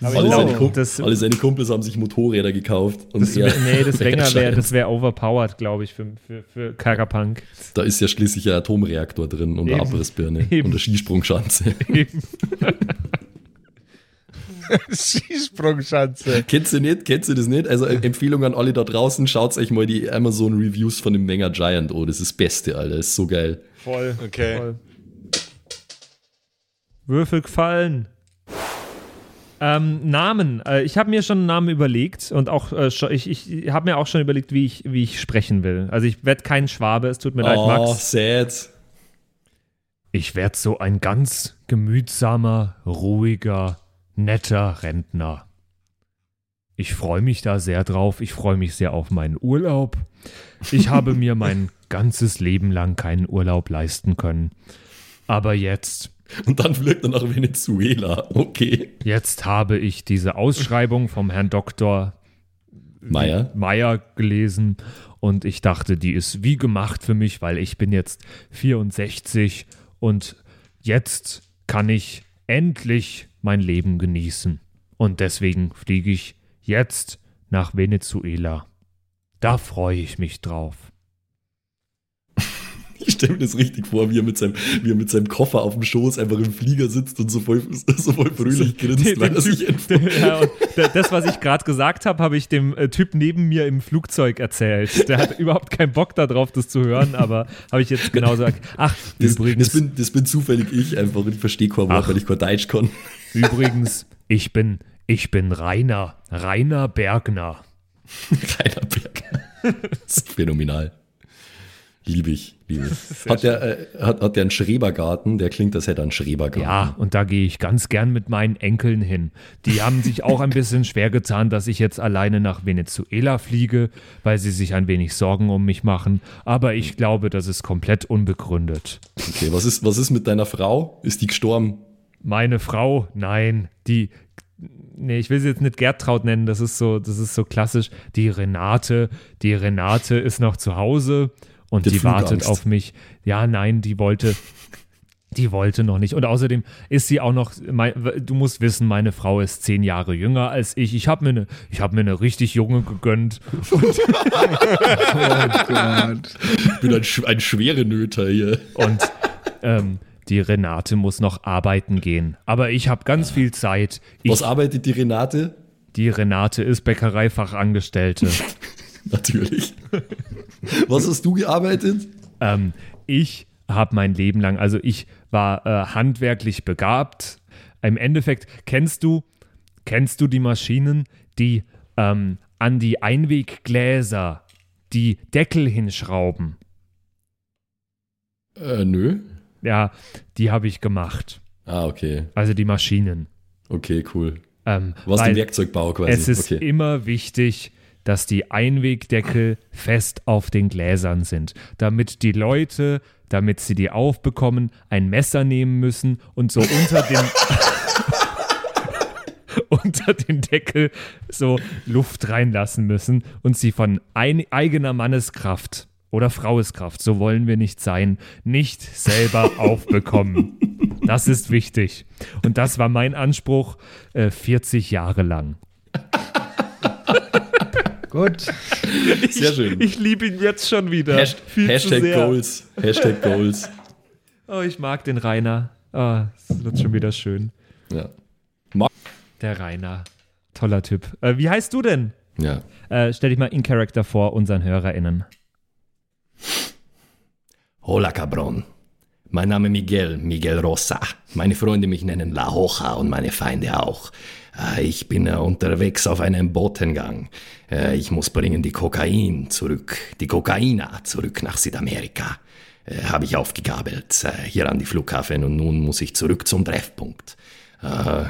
Alle, ich seine glaub, Kump- das- alle seine Kumpels haben sich Motorräder gekauft. Und Das er, nee, das Wenger wäre wär overpowered, glaube ich, für, für, für Karapunk. Da ist ja schließlich ein Atomreaktor drin und eine Eben. Abrissbirne Eben. und eine Skisprungschanze. Skisprungschanze. Kennst du nicht? Kennst du das nicht? Also Empfehlung an alle da draußen, schaut euch mal die Amazon Reviews von dem Wenger Giant. Oh, das ist das Beste, Alter. Das ist so geil. Voll. Okay. Voll. Würfel gefallen. Ähm, Namen. Äh, ich habe mir schon einen Namen überlegt und auch äh, schon, ich, ich habe mir auch schon überlegt, wie ich, wie ich sprechen will. Also ich werde kein Schwabe, es tut mir leid, oh, Max. sad. Ich werde so ein ganz gemütsamer, ruhiger, netter Rentner. Ich freue mich da sehr drauf. Ich freue mich sehr auf meinen Urlaub. Ich habe mir mein ganzes Leben lang keinen Urlaub leisten können. Aber jetzt, Und dann fliegt er nach Venezuela. Okay. jetzt habe ich diese Ausschreibung vom Herrn Doktor Meier. Meier gelesen und ich dachte, die ist wie gemacht für mich, weil ich bin jetzt 64 und jetzt kann ich endlich mein Leben genießen. Und deswegen fliege ich jetzt nach Venezuela. Da freue ich mich drauf. Ich stelle mir das richtig vor, wie er, mit seinem, wie er mit seinem Koffer auf dem Schoß einfach im Flieger sitzt und so voll, so voll fröhlich grinst, Den- weil er sich ja, das, was ich gerade gesagt habe, habe ich dem äh, Typ neben mir im Flugzeug erzählt. Der hat überhaupt keinen Bock darauf, das zu hören, aber habe ich jetzt genau gesagt. Ach, Das, übrigens. das, bin, das bin zufällig ich einfach und ich verstehe kein Wort, weil ich kein Deutsch kann. Übrigens, ich bin, ich bin Rainer, Rainer Bergner. Keiner Berg. Das ist phänomenal. Liebe ich, ich. Hat der, äh, hat, hat der einen Schrebergarten? Der klingt, als hätte er einen Schrebergarten. Ja, und da gehe ich ganz gern mit meinen Enkeln hin. Die haben sich auch ein bisschen schwer getan, dass ich jetzt alleine nach Venezuela fliege, weil sie sich ein wenig Sorgen um mich machen. Aber ich glaube, das ist komplett unbegründet. Okay, was ist, was ist mit deiner Frau? Ist die gestorben? Meine Frau, nein, die, nee, ich will sie jetzt nicht Gertraud nennen, das ist so, das ist so klassisch. Die Renate, die Renate ist noch zu Hause und die, die wartet auf mich. Ja, nein, die wollte, die wollte noch nicht. Und außerdem ist sie auch noch, du musst wissen, meine Frau ist zehn Jahre jünger als ich. Ich habe mir eine, mir eine richtig junge gegönnt. oh Gott. Ich bin ein, ein schwere Nöter hier. Und ähm, die Renate muss noch arbeiten gehen. Aber ich habe ganz viel Zeit. Ich, Was arbeitet die Renate? Die Renate ist Bäckereifachangestellte. Natürlich. Was hast du gearbeitet? Ähm, ich habe mein Leben lang, also ich war äh, handwerklich begabt. Im Endeffekt kennst du, kennst du die Maschinen, die ähm, an die Einweggläser die Deckel hinschrauben? Äh, nö. Ja, die habe ich gemacht. Ah, okay. Also die Maschinen. Okay, cool. Ähm, Was den Werkzeugbau quasi. Es ist okay. immer wichtig, dass die Einwegdeckel fest auf den Gläsern sind, damit die Leute, damit sie die aufbekommen, ein Messer nehmen müssen und so unter den unter den Deckel so Luft reinlassen müssen und sie von ein, eigener Manneskraft oder Fraueskraft, so wollen wir nicht sein, nicht selber aufbekommen. Das ist wichtig. Und das war mein Anspruch äh, 40 Jahre lang. Gut. Sehr schön. Ich, ich liebe ihn jetzt schon wieder. Hasht Hashtag Goals. Hashtag Goals. Oh, ich mag den Rainer. Oh, es wird schon wieder schön. Ja. Der Rainer. Toller Typ. Äh, wie heißt du denn? Ja. Äh, stell dich mal in Character vor, unseren HörerInnen. Hola, Cabron. Mein Name Miguel, Miguel Rosa. Meine Freunde mich nennen La Hoja und meine Feinde auch. Äh, ich bin äh, unterwegs auf einem Botengang. Äh, ich muss bringen die Kokain zurück, die Kokaina zurück nach Südamerika. Habe ich aufgegabelt hier an die Flughafen und nun muss ich zurück zum Treffpunkt.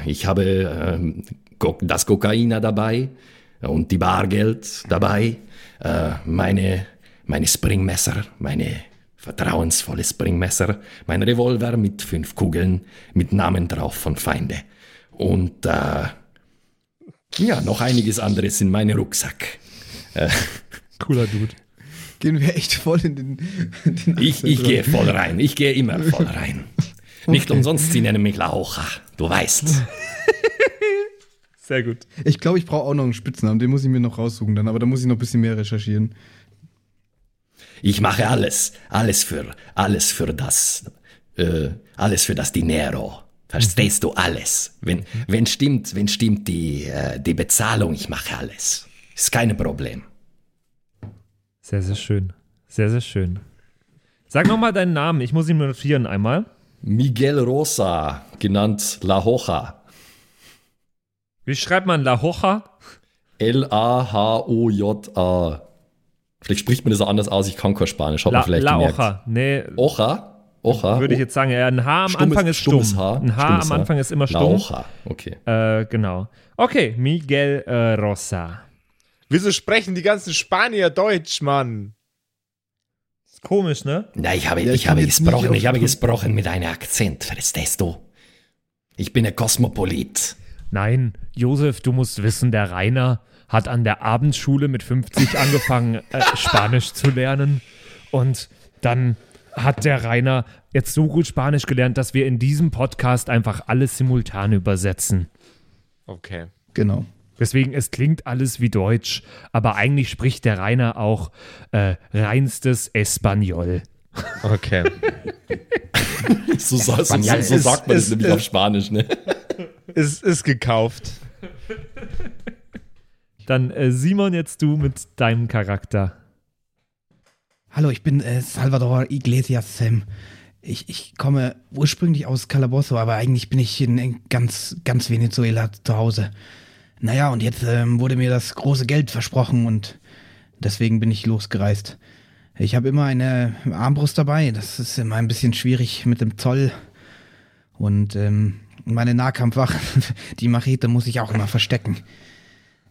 Ich habe ähm, das Kokaina dabei und die Bargeld dabei, meine, meine Springmesser, meine vertrauensvolle Springmesser, mein Revolver mit fünf Kugeln mit Namen drauf von Feinde. Und äh, ja, noch einiges anderes in meinem Rucksack. Äh, Cooler Dude. Gehen wir echt voll in den. den ich ich gehe voll rein. Ich gehe immer voll rein. okay. Nicht umsonst, sie nennen mich Laucha. Du weißt. Sehr gut. Ich glaube, ich brauche auch noch einen Spitznamen. Den muss ich mir noch raussuchen dann. Aber da muss ich noch ein bisschen mehr recherchieren. Ich mache alles. Alles für, alles für das. Äh, alles für das Dinero. Verstehst du alles? Wenn, wenn stimmt, wenn stimmt die, äh, die Bezahlung, ich mache alles. Ist kein Problem. Sehr, sehr schön. Sehr, sehr schön. Sag nochmal deinen Namen, ich muss ihn notieren einmal. Miguel Rosa, genannt La Hoja. Wie schreibt man La Hoja? L-A-H-O-J-A. Vielleicht spricht man das auch anders aus, ich kann kein Spanisch, hat La, man vielleicht La gemerkt. Hoja, nee. Ocha? Ocha. Würde ich jetzt sagen, ja, ein Haar am Stummes- Anfang ist stumm. stummes Haar. Ein Haar Stummes am Anfang ist immer stumm. Hoja, okay. Äh, genau. Okay, Miguel äh, Rosa. Wieso sprechen die ganzen Spanier Deutsch, Mann? Ist komisch, ne? Na, ich habe, Ja, ich ich habe gesprochen, ich habe gesprochen mit einem Akzent, verstehst du? Ich bin ein Kosmopolit. Nein, Josef, du musst wissen, der Rainer hat an der Abendschule mit 50 angefangen, äh, Spanisch zu lernen. Und dann hat der Rainer jetzt so gut Spanisch gelernt, dass wir in diesem Podcast einfach alles simultan übersetzen. Okay. Genau. Deswegen, es klingt alles wie Deutsch, aber eigentlich spricht der Rainer auch äh, reinstes Espanol. Okay. So, so, so, so, sagt man ist- nämlich ist- auf Spanisch, ne? ist, ist gekauft. Dann äh, Simon, jetzt du mit deinem Charakter. Hallo, ich bin äh, Salvador Iglesias Sam. Ich, ich komme ursprünglich aus Calabozo, aber eigentlich bin ich in, ganz, ganz Venezuela zu Hause. Naja, und jetzt ähm, wurde mir das große Geld versprochen und deswegen bin ich losgereist. Ich habe immer eine Armbrust dabei. Das ist immer ein bisschen schwierig mit dem Zoll. Und ähm, meine Nahkampfwaffe, die Machete muss ich auch immer verstecken.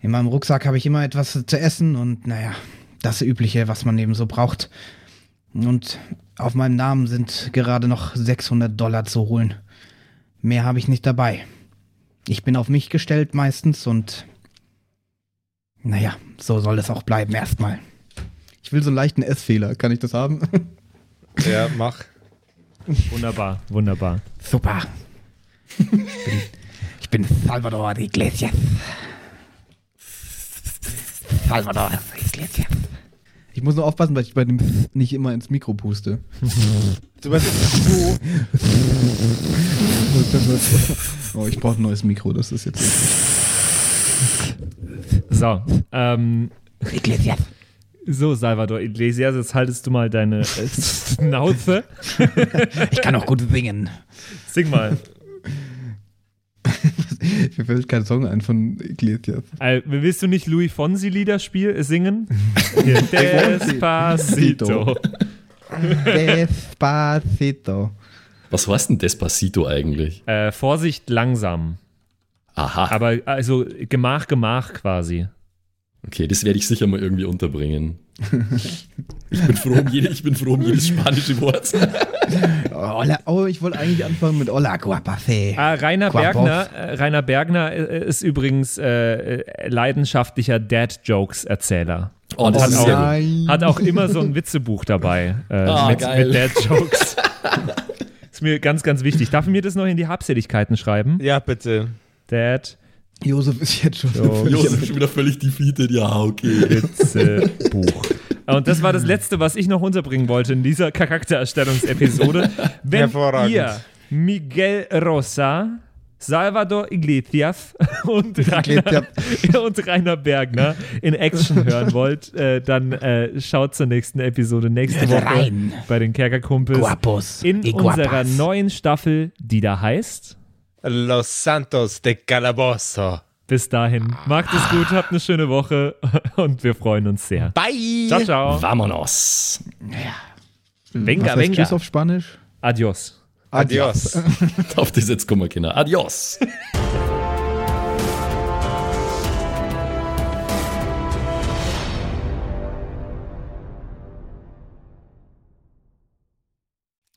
In meinem Rucksack habe ich immer etwas zu essen und naja, das Übliche, was man eben so braucht. Und auf meinem Namen sind gerade noch 600 Dollar zu holen. Mehr habe ich nicht dabei. Ich bin auf mich gestellt meistens und naja, so soll es auch bleiben erstmal. Ich will so einen leichten S-Fehler. Kann ich das haben? Ja, mach. Wunderbar, wunderbar. Super. Ich bin, ich bin Salvador Iglesias. Salvador Iglesias. Ich muss nur aufpassen, weil ich bei dem nicht immer ins Mikro puste. Du weißt so. Oh, ich brauche ein neues Mikro, das ist jetzt. So, ähm, Iglesias. so Salvador Iglesias, jetzt haltest du mal deine äh, Schnauze. Ich kann auch gut singen. Sing mal. Mir fällt kein Song ein von Iglesias. Äh, willst du nicht Louis Fonsi Lieder spiel, äh, singen? Despacito. Despacito. Was heißt denn Despacito eigentlich? Äh, Vorsicht langsam. Aha. Aber also Gemach, Gemach quasi. Okay, das werde ich sicher mal irgendwie unterbringen. Ich bin froh um, jede, ich bin froh um jedes spanische Wort. Hola, oh, ich wollte eigentlich anfangen mit Hola, guapa fe. Ah, Rainer Quapoff. Bergner, äh, Rainer Bergner äh, ist übrigens äh, äh, leidenschaftlicher Dad-Jokes-Erzähler. Oh, das hat, ist auch, hat auch immer so ein Witzebuch dabei äh, Ah, mit, mit Dad-Jokes. ist mir ganz, ganz wichtig. Darf ich mir das noch in die Habseligkeiten schreiben? Ja, bitte. Dad Josef ist jetzt schon Jo, völlig Josef ist schon wieder völlig defeated. Ja, okay. Witzebuch. Und das war das Letzte, was ich noch unterbringen wollte in dieser Charaktererstellungsepisode. Wenn Hervorragend. ihr Miguel Rosa, Salvador Iglesias und Rainer, und Rainer Bergner in Action hören wollt, äh, dann äh, schaut zur nächsten Episode nächste Woche rein. bei den Kerkerkumpels Guapos in unserer neuen Staffel, die da heißt. Los Santos de Calabozo. Bis dahin, macht es gut, habt eine schöne Woche und wir freuen uns sehr. Bye. Ciao, ciao. Vamonos. Venga, Was heißt venga. Tschüss auf Spanisch? Adios. Adios. Auf das jetzt kommen wir, Kinder. Adios.